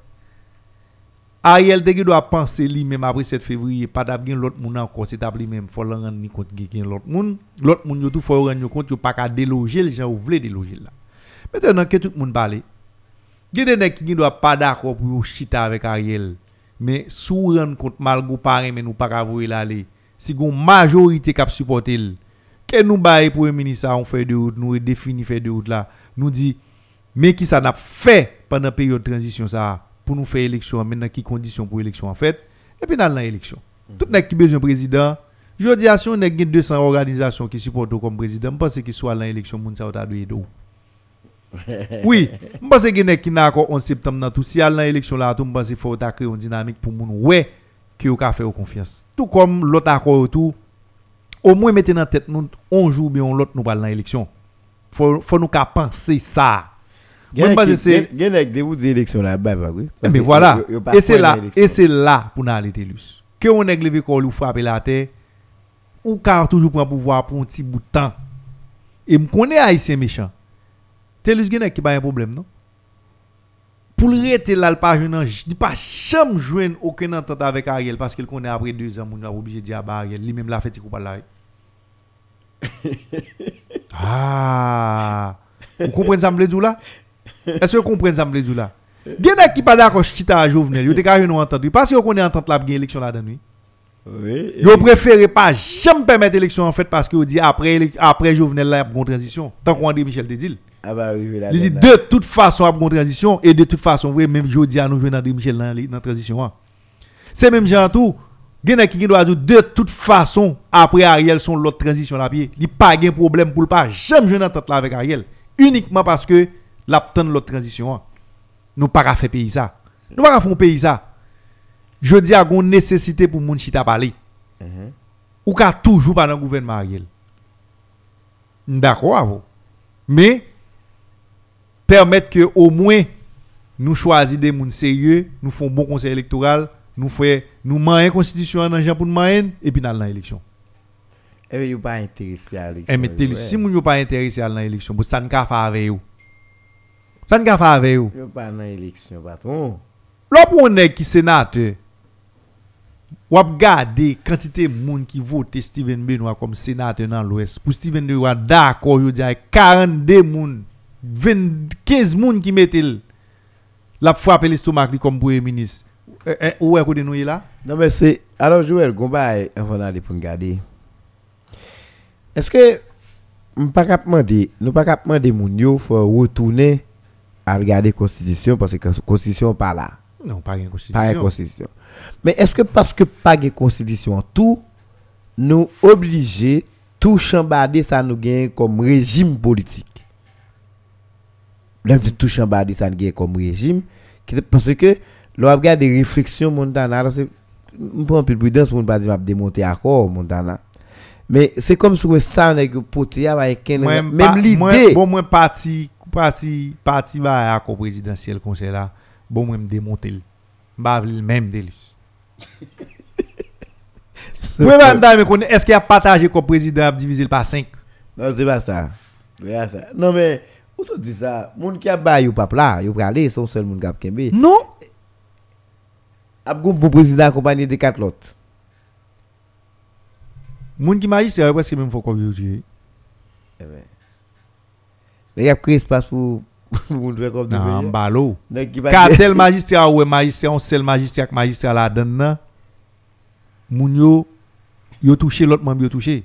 Ariel de doit penser lui même après 7 février pas d'ab gen l'autre moun encore c'est tab lui même faut le rendre compte gen l'autre moun l'autre moun yo tout faut rendre compte yo pas ka déloger les gens ou vle déloger là maintenant que tout le monde parle gen des nèg qui doit pas d'accord pour chita avec Ariel. Mais sous rendre compte malgré pas mais nous pas ka voyer l'aller si gon majorité qui supporter l, que nous bail pour ministre ça on fait de route nous définir fait de route là nous dit mais qui ça n'a fait pendant période de transition ça pour nous faire élection maintenant qui condition pour élection en fait et puis dans l'élection tout nèg qui besoin président je dis à si on a 200 organisations qui supportent comme président je pense qu'il soit l'élection moun ça doyer d'eau oui, je pense que nèg qui n'a encore 11 septembre dans tout si à l'élection là tout je pense qu'il faut créer une dynamique pour moun ouais que vous faire confiance. Tout comme l'autre accord tout, au moins mettez dans tête nous on joue bien l'autre nous pas dans l'élection. Faut faut nous qu'à penser ça. Moi, pense que c'est vous des élections là bas oui. Eh, mais voilà. Et c'est là et c'est là pour nous aller Télus. Que on est levé qu'on ou frapper la terre ou car toujours prendre pouvoir pour un petit bout de temps. Et me connaît haïtien méchant. Télus gen qui pas un problème non? Pour le rester là, le il pas jamais joindre aucune entente avec Ariel parce qu'il connaît après deux ans, on a obligé de dire à Ariel, lui-même l'a fait, il coupe pas là. ah, vous comprenez ça me dire là? Est-ce que vous comprenez ça me là? Il y en a qui pas d'accord chita à Jovenel, te ka une entente parce que connaît entente là pour gagner élection là dedans oui. Oui. Yo préféré pas jamais permettre élection en fait parce que yo dit après après Jovenel là il y a une transition. Tant qu'on André Michel te dit. Ah bah oui, là. De toute façon, il y a une transition et de toute façon, oui, même jeudi, à nous jouer dans Michel dans la transition. hein. C'est même genre tout. Qui doit dire de toute façon, après Ariel, son l'autre transition là pied. Il n'y a pas de problème pour le pas. Jamais jouer dans là avec Ariel. Uniquement parce que l'abtend l'autre transition. hein. Nous pas faire pays ça. Nous pas faire pays ça. Je dis à une nécessité pour moun chita parler. Mhm. Ou qu'à toujours pas dans le gouvernement Ariel. D'accord vous. Mais permettre que au moins nous choisissons des gens sérieux, nous faisons bon conseil électoral, nous faisons Nous mayen constitution dans gens pour nous mayen et puis dans l'élection. Eh bien, il pas intéressé à Et l'élection. ouais. si moun yo pas intéressé à l'élection, ça ne ka faire avec vous. Ça ne ka faire avec vous. Yo pas dans l'élection, patron. Un nèg qui sénateur, ou ap gade quantité moun qui vote Steven Benoit comme sénateur dans l'Ouest. Pour Steven Benoit d'accord, yo dit avec 42 moun, 20 15 moun qui mettent. La frappe l'estomac comme premier ministre. Eh, eh, Où est côté nous là? Non, mais c'est. Alors, Joël, Gomba, avant d'aller pour nous garder. Est-ce que. Nous pas capable demander, nous pas demander moun yo faut retourner à regarder la constitution parce que la constitution pas là. Non, pas une Pas la constitution. constitution. Mais est-ce que parce que pas de constitution tout, nous obligés tout chambarder ça nous gagne comme régime politique? Là, dit tout chambarder ça nous gagne comme régime. qui- Parce que, là, on regarde des réflexions, Montana, alors c'est, on prend un peu de prudence pour ne pas dire, m'a démonter accord, Montana. Mais c'est comme si ça, on est poté avec un- Moi, même pa- l'idée. moi- Bon, moi, parti, parti, parti va à la présidentielle conseil là. Bon, moi, me démonter. le. M'ba vle le même délice. Moi, madame, me connaît, est-ce qu'il a partagé comme président a divisé le par 5? Non, c'est pas ça. C'est pas ça. Non, mais, Ou so di sa, moun ki ap bay yo pap la, yo prale, son sel moun kap kembe. Non. Ap goun pou prezident akompanye de kat lot. Moun ki maji se, wè pweske mè m fò konbyo tiye. E eh ben. Nè yap kre espas pou moun dwe konbyo. Nan, mbalo. Katel majistya wè majistya, on sel majistya ak majistya la den nan. Moun yo, yo touche lot mwen yo touche.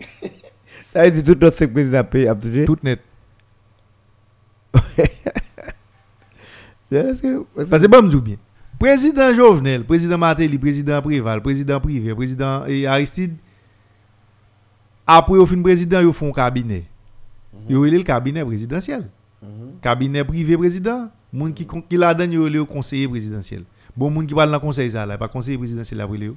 Sa yè di tout lot se prezident ap touche? Tout net. Parce que bon, me bien. Président Jovenel, président Matéli, président Préval, président Privé, président Aristide, après au fin président, ils font un cabinet. Ils ont le cabinet présidentiel. Cabinet privé président, moun qui con- qui la donne yo le conseiller présidentiel. Bon moun qui parle dans le conseil ça là, pas conseiller présidentiel le.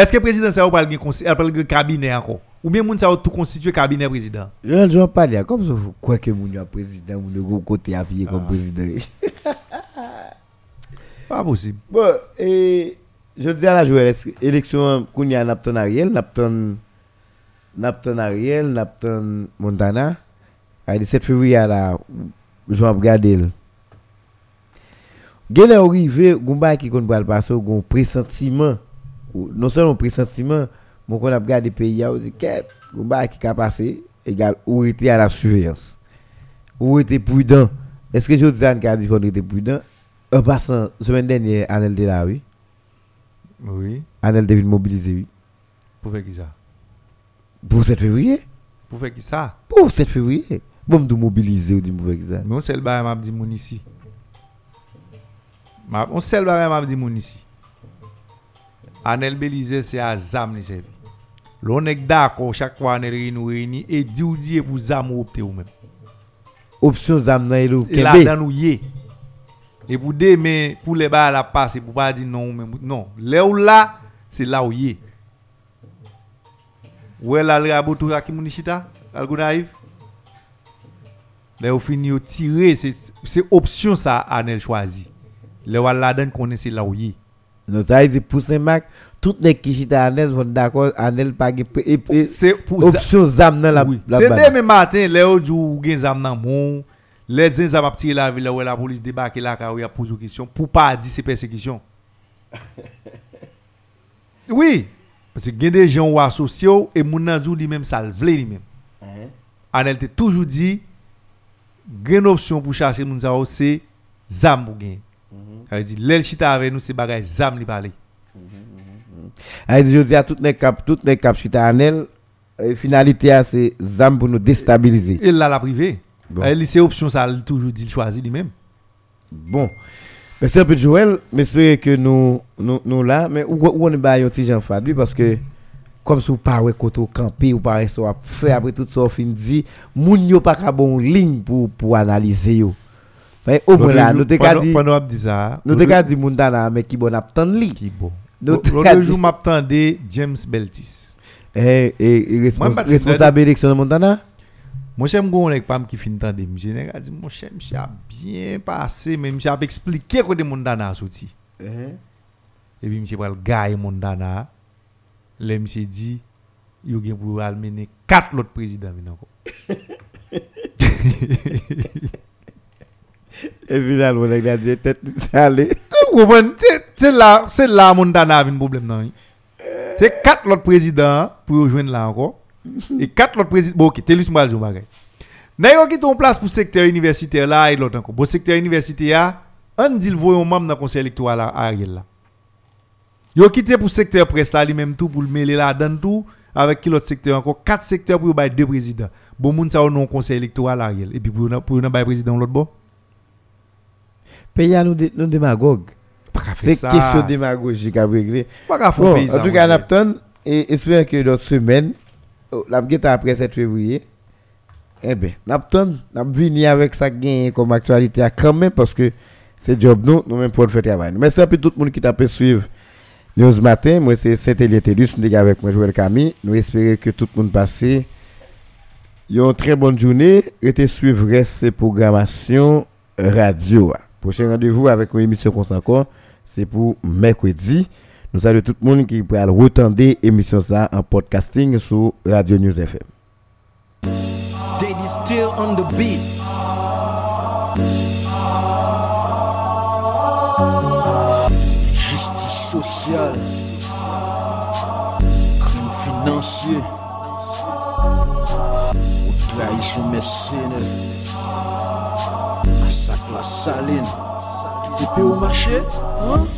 Est-ce que président ça le conseil, elle parle de cabinet encore? Ou bien moun ça ou tout constituer cabinet président? Je ne pas dire comme ça quoi que moun yo président moun gros côté appuyé comme Ah. président. Pas possible. Bon, et je dis à la joueur, élection Kounia Napton Ariel, Napton Napton Ariel, Napton Montana, à 17 février à la je vais regarder. Gen arrivé, Goumba qui kon pral passer, gon pressentiment. Non seulement pressentiment, mais qu'on a regardé pays, on dit que Goumba qui a passé, égal, ou était à la surveillance? Ou était prudent? Est-ce que je dis à Nkadi qu'on était prudent? En passant, semaine dernière, Anel était là, oui. Oui. Anel devait mobiliser, oui. Pour faire qui ça? Pour 7 février. Pour faire qui ça? Pour 7 février. Bon, de mobiliser, ou dit pour ça. Mais on sel bagay m'a dit moun ici. On sel bagay m'a dit moun ici. Anel Belize c'est à zam servi. L'on est d'accord chaque fois Anel réuni réuni et di ou di pour zam ou opte ou même. Option zam nan elou. Et là Kembe. dans nous yé. Et pour demain pour les ba la passe pour pas dire non ou même non. Là où là c'est là où yé. Ou là le rabotou à qui moun chita? Al gonaïf. Là où fini c'est option ça Anel choisi. Là où la donne connaît c'est là où yé. Non, ça veut dire pour Saint-Marc, tout les qui chita Anel vont d'accord, Anel pas C'est pour option zam nan la Oui. C'est demain matin, là où vous gen zam nan moun, les zam ap tirer la ville où la police débarque là quand il a posé question pour pas dire c'est persécution. oui, parce que des gens ou associés et moun nan djou li même ça le vle li même. Anel te toujours dit gen option pour chercher ou, c'est zam pour gen. Ça veut dire l'el chita avec nous c'est bagay zam li parler. A dit, je dis à toutes les cap, toutes les cap chita Anel, finalité a, c'est zam pour nous déstabiliser. Et là la privé. Bon. Elle c'est option ça il toujours dit choisir lui même. Bon. Merci un peu Joël. J'espère que nous, nous, nous là. Mais où, où on est bas, petit Jean Fadli parce que comme si vous ouais côté camper ou rester à faire après tout ça fin dit, moun yo pas ka bon ligne pour pour analyser yo. Mais au moins là, nous te ka Pendant- dit, ça, nous te ka dit moun là mais qui bon attendre li. qui bon? L'autre jour m'attendais James Beltis. Eh, Moi, m'a- responsable élection de Montana? Mon cher m'gon avec pam qui fin tande m'je nèg a dit mon cher m'che a bien passé mais m'che a expliqué côté Montana sorti. Et puis, monsieur pral gagne Mondana. Là, monsieur dit, il y a pour amener quatre autres présidents. Et finalement, on a dit? C'est- là, c'est là Mondana a un problème. C'est quatre autres présidents pour rejoindre là encore. Et quatre autres présidents. Bon, ok, Télus Mbal, je vais N'a qui ton place pour secteur universitaire là et l'autre encore. Le secteur universitaire, on dit le voyons membre dans conseil électoral à Ariel là. Yo quitté pour secteur presse là lui-même tout pour le mêler là dans tout avec qui l'autre secteur encore? Quatre secteurs pour bailler deux présidents. Bon moun ça au non conseil électoral Ariel et puis pour pour bailler président l'autre bon? Pays à nous, dé- nous démagogues. C'est question démagogique à régler. Bon, en tout cas. Napton, et espérons que notre semaine, oh, la guette après 7 février, eh bien, Napton, n'a venu avec ça gain comme actualité à quand même parce que c'est job nous, nous même pour le faire travail. Merci à tout le monde qui t'a pu suivre News Matin. Moi, c'est Saint-Élieu Télus, nous avec moi, Joël Camille. Nous espérons que tout le monde passe une très bonne journée. Et suivre ces programmations radio. Prochain rendez-vous avec une émission qu'on encore, c'est pour mercredi. Nous saluons tout le monde qui peut retendre l'émission ça en podcasting sur Radio News FM. Still on the beat. Justice sociale. Crime financier. Trahison mercenaire. La saline. Epe ou mache?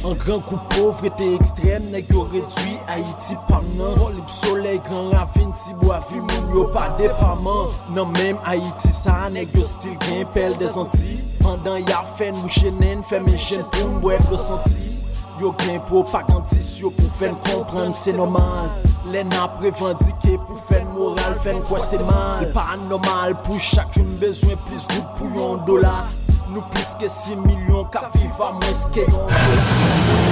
An gran kou povre te ekstrem Neg yo redwi Haiti pamnan Volib soley gran ravin Ti bo avi moun yo pa depaman. Nan menm Haiti sa Neg yo stil gen pel de zanti. Pandan ya fen mou chenen Femen jen pou mbweb lo santi. Yo gen propagandis yo pou fen kompran Se nomal Lè nan prevandike pou fèn moral, fèn kwa se mal. Lè pa anormal pou chak joun bezwen plis gout pou yon dola. Nou plis ke 6 milyon ka viva mwes ke yon dolar